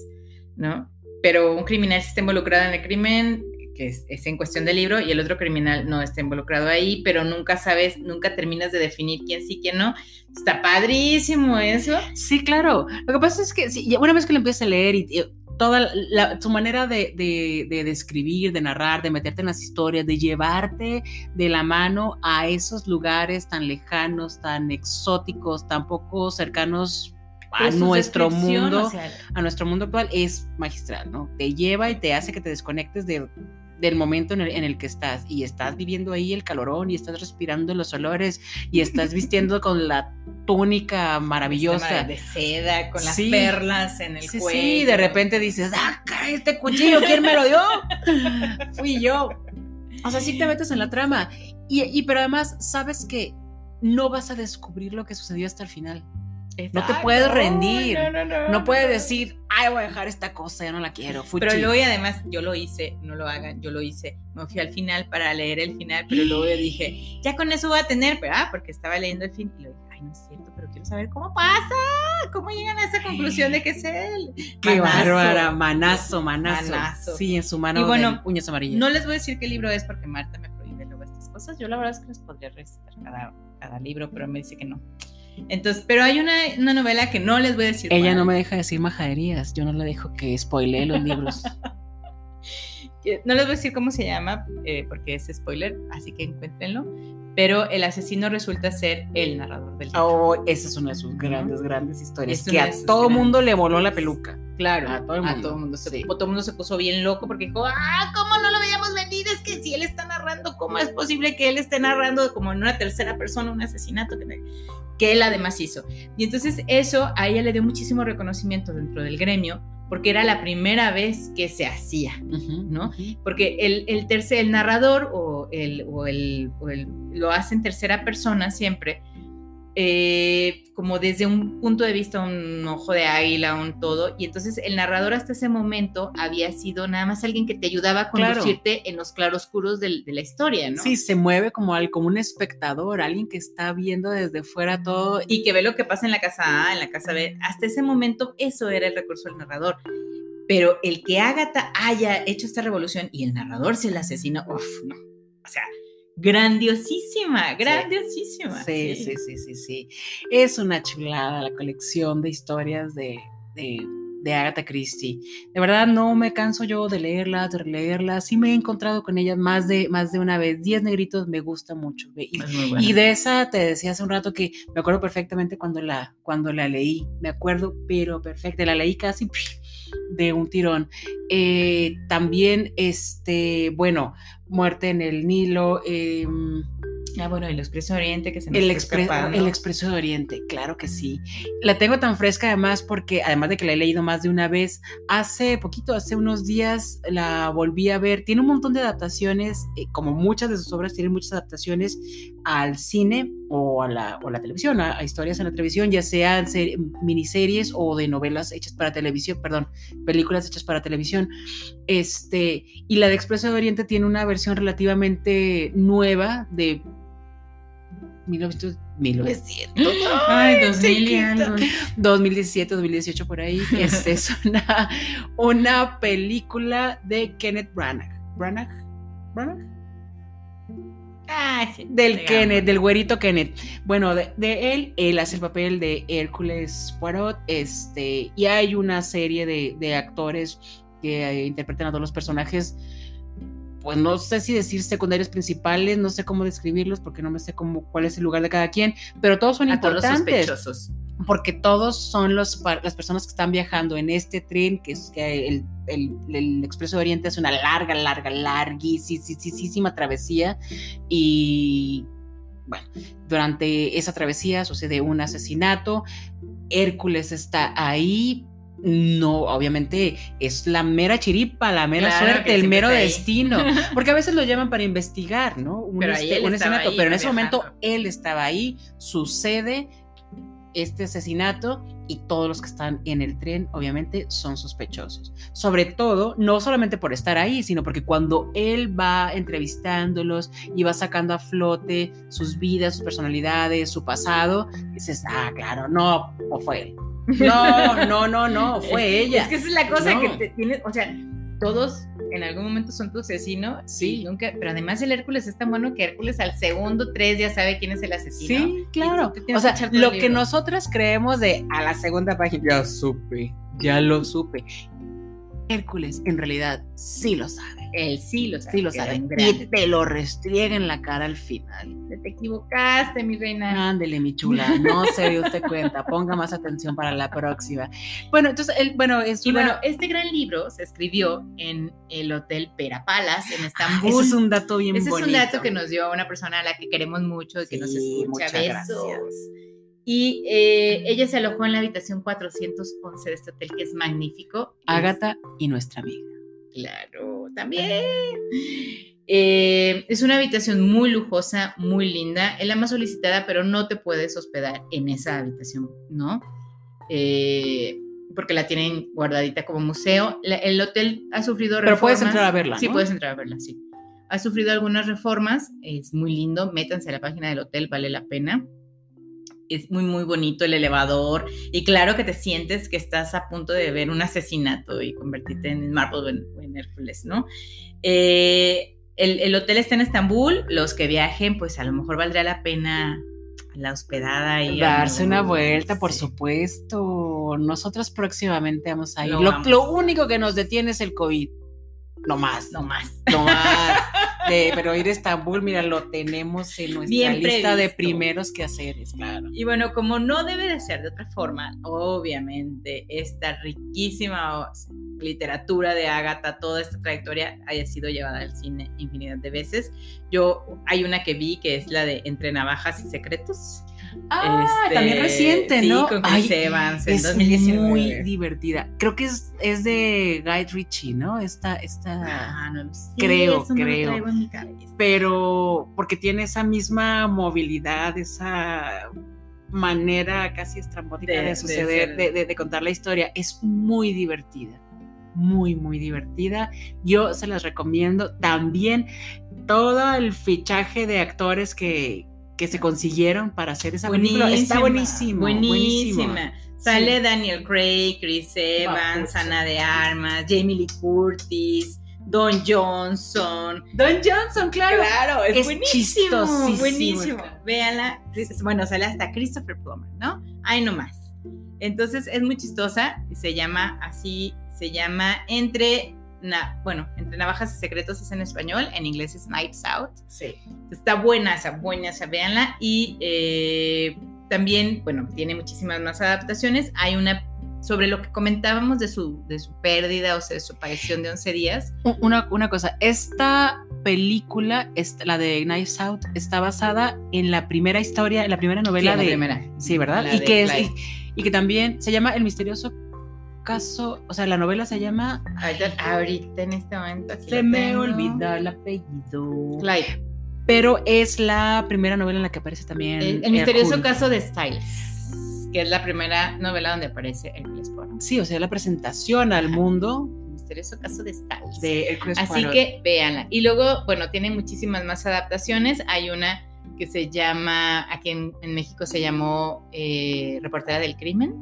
Speaker 1: ¿no? Pero un criminal está involucrado en el crimen, que es, en cuestión del libro, y el otro criminal no está involucrado ahí, pero nunca sabes, nunca terminas de definir quién sí, quién no. Está padrísimo eso.
Speaker 2: Sí, claro. Lo que pasa es que una vez que lo empiezas a leer y, toda su manera de, de, describir, de narrar, de meterte en las historias, de llevarte de la mano a esos lugares tan lejanos, tan exóticos, tan poco cercanos a nuestro mundo, a nuestro mundo actual es magistral, ¿no? Te lleva y te hace que te desconectes de del momento en el, que estás y estás viviendo ahí el calorón y estás respirando los olores y estás vistiendo [LAUGHS] con la túnica maravillosa
Speaker 1: de seda con las perlas en el cuello. Sí,
Speaker 2: de repente dices, "Ah, este cuchillo, ¿quién me lo dio?" [LAUGHS] Fui yo. O sea, sí te metes en la trama y, y pero además sabes que no vas a descubrir lo que sucedió hasta el final. No te puedes rendir. No, puedes decir, ay, voy a dejar esta cosa, ya no la quiero.
Speaker 1: Pero luego, y además, yo lo hice, no lo hagan, yo lo hice. Me fui al final para leer el final, pero luego dije, ya con eso voy a tener, pero, ah, porque estaba leyendo el fin y lo dije, ay, no es cierto, pero quiero saber cómo pasa, cómo llegan a esa conclusión de que es él. [LAUGHS]
Speaker 2: Qué bárbara, manazo, manazo, Sí, en su mano, y bueno, puños amarillos.
Speaker 1: No les voy a decir qué libro es porque Marta me prohíbe luego estas cosas. Yo la verdad es que les podría recitar cada, cada libro, pero me dice que no. Entonces, pero hay una, una, novela que no les voy a decir.
Speaker 2: Ella no me deja decir majaderías, yo no le dejo que spoilee los libros. [LAUGHS]
Speaker 1: no les voy a decir cómo se llama, eh, porque es spoiler, así que encuéntrenlo. Pero el asesino resulta ser el narrador del libro.
Speaker 2: Oh, esa es una de sus grandes, grandes historias. que a todo mundo le voló la peluca.
Speaker 1: Claro, a todo el mundo. A todo mundo, se, todo mundo se puso bien loco porque dijo, ah, ¿cómo no lo veíamos venir? Es que si él está narrando, ¿cómo es posible que él esté narrando como en una tercera persona un asesinato que, que él además hizo? Y entonces eso a ella le dio muchísimo reconocimiento dentro del gremio porque era la primera vez que se hacía, ¿no? Porque el, el, tercer, el narrador o el, o el, o el, lo hace en tercera persona siempre, eh, como desde un punto de vista, un ojo de águila, un todo, y entonces el narrador hasta ese momento había sido nada más alguien que te ayudaba a conducirte en los claroscuros de, de la historia, ¿no?
Speaker 2: Sí, se mueve como, al, como un espectador, alguien que está viendo desde fuera todo.
Speaker 1: Y que ve lo que pasa en la casa A, en la casa B. Hasta ese momento eso era el recurso del narrador. Pero el que Agatha haya hecho esta revolución y el narrador se la asesina, uff, no. O sea, grandiosísima, grandiosísima.
Speaker 2: Sí, sí, sí, sí, sí, Es una chulada la colección de historias de, de, de, Agatha Christie. De verdad no me canso yo de leerlas, de releerlas. Sí me he encontrado con ellas más de, más de una vez. Diez negritos me gusta mucho. Y, de esa te decía hace un rato que me acuerdo perfectamente cuando la, cuando la leí. Me acuerdo, pero perfecta. La leí casi de un tirón. Eh, también, este, bueno, muerte en el Nilo. Em,
Speaker 1: ah, bueno, el Expreso de Oriente que se
Speaker 2: el, el Expreso de Oriente, claro que sí. La tengo tan fresca además porque, además de que la he leído más de una vez, hace poquito, hace unos días la volví a ver. Tiene un montón de adaptaciones, eh, como muchas de sus obras tienen muchas adaptaciones al cine o a la, o la televisión, a, historias en la televisión, ya sean miniseries o de novelas hechas para televisión, perdón, películas hechas para televisión. Este, y la de Expreso de Oriente tiene una versión relativamente nueva de 1900, 1900 [LAUGHS] Ay, 2017, 2018 por ahí. [LAUGHS] Este es una, una película de Kenneth Branagh. Branagh, Branagh
Speaker 1: Ah, sí,
Speaker 2: del
Speaker 1: digamos.
Speaker 2: Kenneth, del güerito Kenneth. Bueno, de, de él, él hace el papel de Hércules Poirot, este, y hay una serie de, de actores que eh, interpretan a todos los personajes, pues no sé si decir secundarios principales, no sé cómo describirlos, porque no me sé cómo, cuál es el lugar de cada quien, pero todos son
Speaker 1: A todos los
Speaker 2: importantes
Speaker 1: sospechosos.
Speaker 2: Porque todos son los, las personas que están viajando en este tren, que es que el, el- el Expreso de Oriente es una larga, larga, larguísima travesía. Y bueno, durante esa travesía sucede un asesinato. Hércules está ahí. No, obviamente es la mera chiripa, la mera
Speaker 1: Claro
Speaker 2: suerte, el mero destino. [LAUGHS] Porque a veces lo llaman para investigar, ¿no? Un,
Speaker 1: Pero
Speaker 2: este, un
Speaker 1: ahí,
Speaker 2: pero en ese momento
Speaker 1: viajando.
Speaker 2: él estaba ahí, sucede este asesinato y todos los que están en el tren obviamente son sospechosos. Sobre todo, no solamente por estar ahí, sino porque cuando él va entrevistándolos y va sacando a flote sus vidas, sus personalidades, su pasado, dices, ah, claro, no, no fue él. [LAUGHS] No, no, no, no, fue ella.
Speaker 1: Es que esa es la cosa
Speaker 2: No.
Speaker 1: que te tiene, o sea, todos en algún momento son tu asesino.
Speaker 2: Sí.
Speaker 1: Nunca, pero además el Hércules es tan bueno que Hércules al segundo tres ya sabe quién es el asesino.
Speaker 2: Sí, claro. O sea, lo que nosotras creemos de a la segunda página, ya supe, ya lo supe. Hércules en realidad sí lo sabe,
Speaker 1: Él sí lo sabe.
Speaker 2: sí lo sabe. Y te lo restriega en la cara al final.
Speaker 1: Te equivocaste, mi reina.
Speaker 2: Ándele, mi chula, no se dio usted cuenta, ponga más atención para la próxima. Bueno, entonces, el, bueno, es
Speaker 1: Y
Speaker 2: una-
Speaker 1: bueno, este gran libro se escribió en el Hotel Pera Palace en
Speaker 2: Ah,
Speaker 1: Estambul.
Speaker 2: ese es un dato bien
Speaker 1: Ese
Speaker 2: bonito.
Speaker 1: es un dato que nos dio una persona a la que queremos mucho y que nos escucha.
Speaker 2: muchas
Speaker 1: Besos.
Speaker 2: gracias.
Speaker 1: Y eh, ella se alojó en la habitación 411 de este hotel, que es magnífico.
Speaker 2: Ágata y nuestra amiga.
Speaker 1: Claro, también. Eh, es una habitación muy lujosa, muy linda. Es la más solicitada, pero no te puedes hospedar en esa habitación, ¿no? Eh, porque la tienen guardadita como museo. La- el hotel ha sufrido
Speaker 2: Pero
Speaker 1: reformas.
Speaker 2: puedes entrar a verla,
Speaker 1: Sí,
Speaker 2: ¿no?
Speaker 1: puedes entrar a verla, sí. Ha sufrido algunas reformas. Es muy lindo. Métanse a la página del hotel, vale la pena. Es muy, muy bonito el elevador. Y claro que te sientes que estás a punto de ver un asesinato y convertirte en Marvel o en, Hércules, ¿no? Eh, el, el hotel está en Estambul. Los que viajen, pues a lo mejor valdría la pena la hospedada y
Speaker 2: Darse una vuelta, por supuesto. Nosotros próximamente vamos a ir.
Speaker 1: Lo
Speaker 2: Lo, lo único que nos detiene es el COVID. No más.
Speaker 1: No más.
Speaker 2: No más. [LAUGHS] De- pero ir a Estambul, mira, lo tenemos en nuestra
Speaker 1: Bien
Speaker 2: lista de primeros que haceres, claro.
Speaker 1: Y bueno, como no debe de ser de otra forma, obviamente esta riquísima literatura de Agatha, toda esta trayectoria haya sido llevada al cine infinidad de veces. Yo hay una que vi que es la de Entre navajas y secretos.
Speaker 2: Ah,
Speaker 1: Este,
Speaker 2: también reciente, ¿no?
Speaker 1: Sí, con Chris
Speaker 2: Ay,
Speaker 1: Evans en
Speaker 2: es
Speaker 1: 2019.
Speaker 2: muy divertida. Creo que es, es de Guy Ritchie, ¿no? Esta, esta.
Speaker 1: Ah, no sé.
Speaker 2: Creo,
Speaker 1: eso no lo
Speaker 2: creo.
Speaker 1: traigo en mi cabeza.
Speaker 2: Pero porque tiene esa misma movilidad, esa manera casi estrambótica
Speaker 1: De-
Speaker 2: de,
Speaker 1: de
Speaker 2: suceder,
Speaker 1: ser-
Speaker 2: de, de- de contar la historia. Es muy divertida. Muy, muy divertida. Yo se las recomiendo. También todo el fichaje de actores que, que se consiguieron para hacer esa película está buenísimo.
Speaker 1: Buenísima.
Speaker 2: buenísimo.
Speaker 1: Sale
Speaker 2: Sí.
Speaker 1: Daniel Craig, Chris Evans. Ana de Armas, Jamie Lee Curtis, Don Johnson.
Speaker 2: Don Johnson, claro.
Speaker 1: Claro, es,
Speaker 2: Es
Speaker 1: buenísimo. Buenísimo. Véanla. Bueno, sale hasta Christopher Plummer, ¿no? Ay, no más. Entonces es muy chistosa. y Se llama así, se llama Entre, na- bueno, Entre Navajas y Secretos es en español, en inglés es Knives Out.
Speaker 2: Sí.
Speaker 1: Está buena esa, buena esa, véanla. Y eh, también, bueno, tiene muchísimas más adaptaciones. Hay una sobre lo que comentábamos de su, de su pérdida, o sea, de su aparición de 11 días.
Speaker 2: Una, una cosa, esta película, esta- la de Knives Out, está basada en la primera historia, en la primera novela
Speaker 1: Sí, la
Speaker 2: de...
Speaker 1: primera.
Speaker 2: Sí, ¿verdad?
Speaker 1: La
Speaker 2: Y
Speaker 1: de
Speaker 2: que, es, y, y que también se llama El misterioso caso, o sea, la novela se llama...
Speaker 1: Ahorita, en este momento.
Speaker 2: Se me olvida el apellido.
Speaker 1: Clive.
Speaker 2: Pero es la primera novela en la que aparece también...
Speaker 1: El, el misterioso
Speaker 2: Hercule.
Speaker 1: caso de Styles, que es la primera novela donde aparece Hércules Poirot.
Speaker 2: Sí, o sea, la presentación al mundo
Speaker 1: El misterioso caso de Styles.
Speaker 2: de Hércules
Speaker 1: Así
Speaker 2: Poirot.
Speaker 1: que véanla. Y luego, bueno, tiene muchísimas más adaptaciones. Hay una que se llama, aquí en, México se llamó eh, Reportera del Crimen.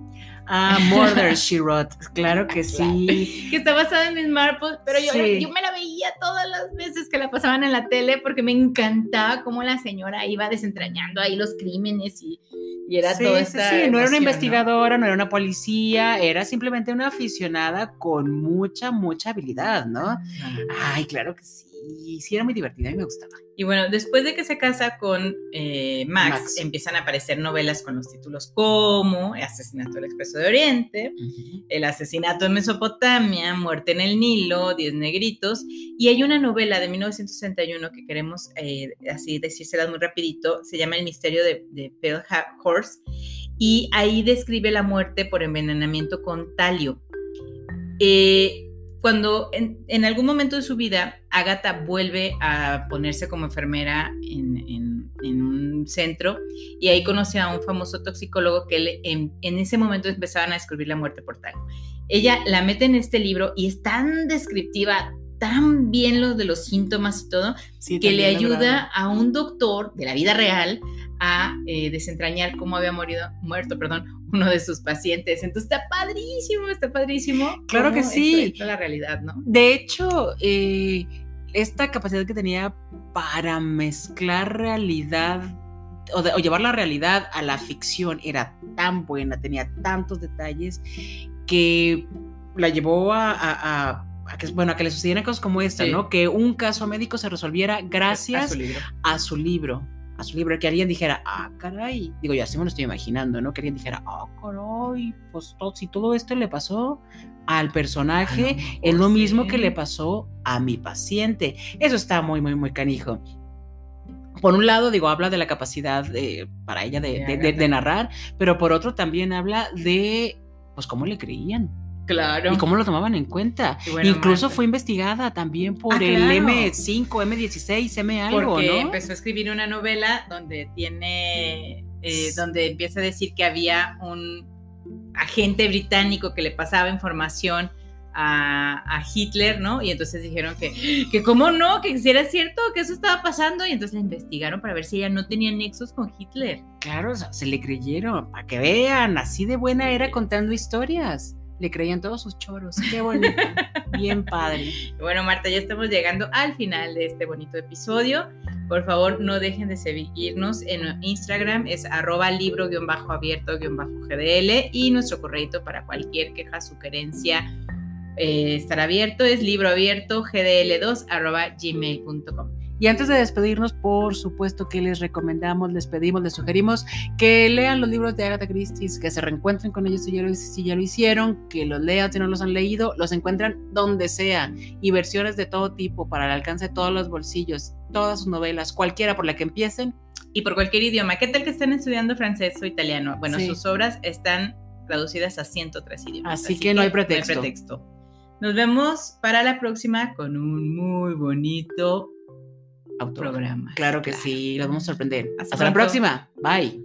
Speaker 2: Ah, Murder She Wrote, [LAUGHS] claro que sí.
Speaker 1: que está basada en Miss Marple, pero yo, yo, me la veía todas las veces que la pasaban en la tele porque me encantaba cómo la señora iba desentrañando ahí los crímenes y, y era todo
Speaker 2: sí, sí, no era una investigadora, ¿no? era una policía, era simplemente una aficionada con mucha, mucha habilidad, ¿no? Ay, claro que sí y sí era muy divertida, a mí me gustaba.
Speaker 1: Y bueno, después de que se casa con eh, Max, empiezan a aparecer novelas con los títulos como Asesinato del Expreso de Oriente, El Asesinato en Mesopotamia, Muerte en el Nilo, Diez Negritos, y hay una novela de 1961 que queremos eh, así decírselas muy rapidito, se llama El Misterio de, de Pale Horse, y ahí describe la muerte por envenenamiento con talio. Eh, cuando en, algún momento de su vida Agatha vuelve a ponerse como enfermera en, un centro y ahí conoce a un famoso toxicólogo que en, ese momento empezaban a descubrir la muerte por tal. Ella la mete en este libro y es tan descriptiva, tan bien lo de los síntomas y todo, que le ayuda a un doctor de la vida real a eh, desentrañar cómo había morido, muerto perdón, uno de sus pacientes. Entonces está padrísimo, está padrísimo.
Speaker 2: Claro que sí.
Speaker 1: La realidad, ¿no?
Speaker 2: De hecho, eh, esta capacidad que tenía para mezclar realidad o, llevar la realidad a la ficción era tan buena, tenía tantos detalles que la llevó a, que, bueno, a que le sucedieran cosas como esta, ¿no? Que un caso médico se resolviera gracias A su libro a su libro, que alguien dijera, ah, caray, digo, ya así me lo estoy imaginando, ¿no? Que alguien dijera, ah, caray, pues si todo esto le pasó al personaje, es lo mismo que le pasó a mi paciente. Eso está muy, muy, muy canijo. Por un lado, digo, habla de la capacidad de, para ella de narrar, pero por otro también habla de, pues, cómo le creían.
Speaker 1: Claro.
Speaker 2: Y cómo lo tomaban en cuenta. Incluso fue investigada también por ah, el M5, M16, M algo, Porque
Speaker 1: empezó a escribir una novela donde tiene, eh, donde empieza a decir que había un agente británico que le pasaba información a, Hitler, ¿no? Y entonces dijeron que, que cómo no, que si era cierto, que eso estaba pasando, y entonces la investigaron para ver si ella no tenía nexos con Hitler.
Speaker 2: Claro, se le creyeron, para que vean, así de buena era contando historias le creían todos sus choros. Qué bonito. Bien padre. [LAUGHS]
Speaker 1: Bueno, Marta, ya estamos llegando al final de este bonito episodio. Por favor, no dejen de seguirnos en Instagram, es arroba libro-abierto-gdl y nuestro correo para cualquier queja, sugerencia, eh, estar abierto es libroabierto gdl2 arroba gmail.com.
Speaker 2: Y antes de despedirnos, por supuesto que les recomendamos, les pedimos, les sugerimos que lean los libros de Agatha Christie, que se reencuentren con ellos si ya, lo, si ya lo hicieron, que los lean si no los han leído, los encuentran donde sea y versiones de todo tipo para el alcance de todos los bolsillos, todas sus novelas, cualquiera por la que empiecen.
Speaker 1: Y por cualquier idioma. ¿Qué tal que estén estudiando francés o italiano? Bueno, sus obras están traducidas a 103 idiomas.
Speaker 2: Así, que, no hay pretexto.
Speaker 1: No hay pretexto. Nos vemos para la próxima con un muy bonito programa.
Speaker 2: Claro que sí, los vamos a sorprender. Hasta, la próxima. Bye.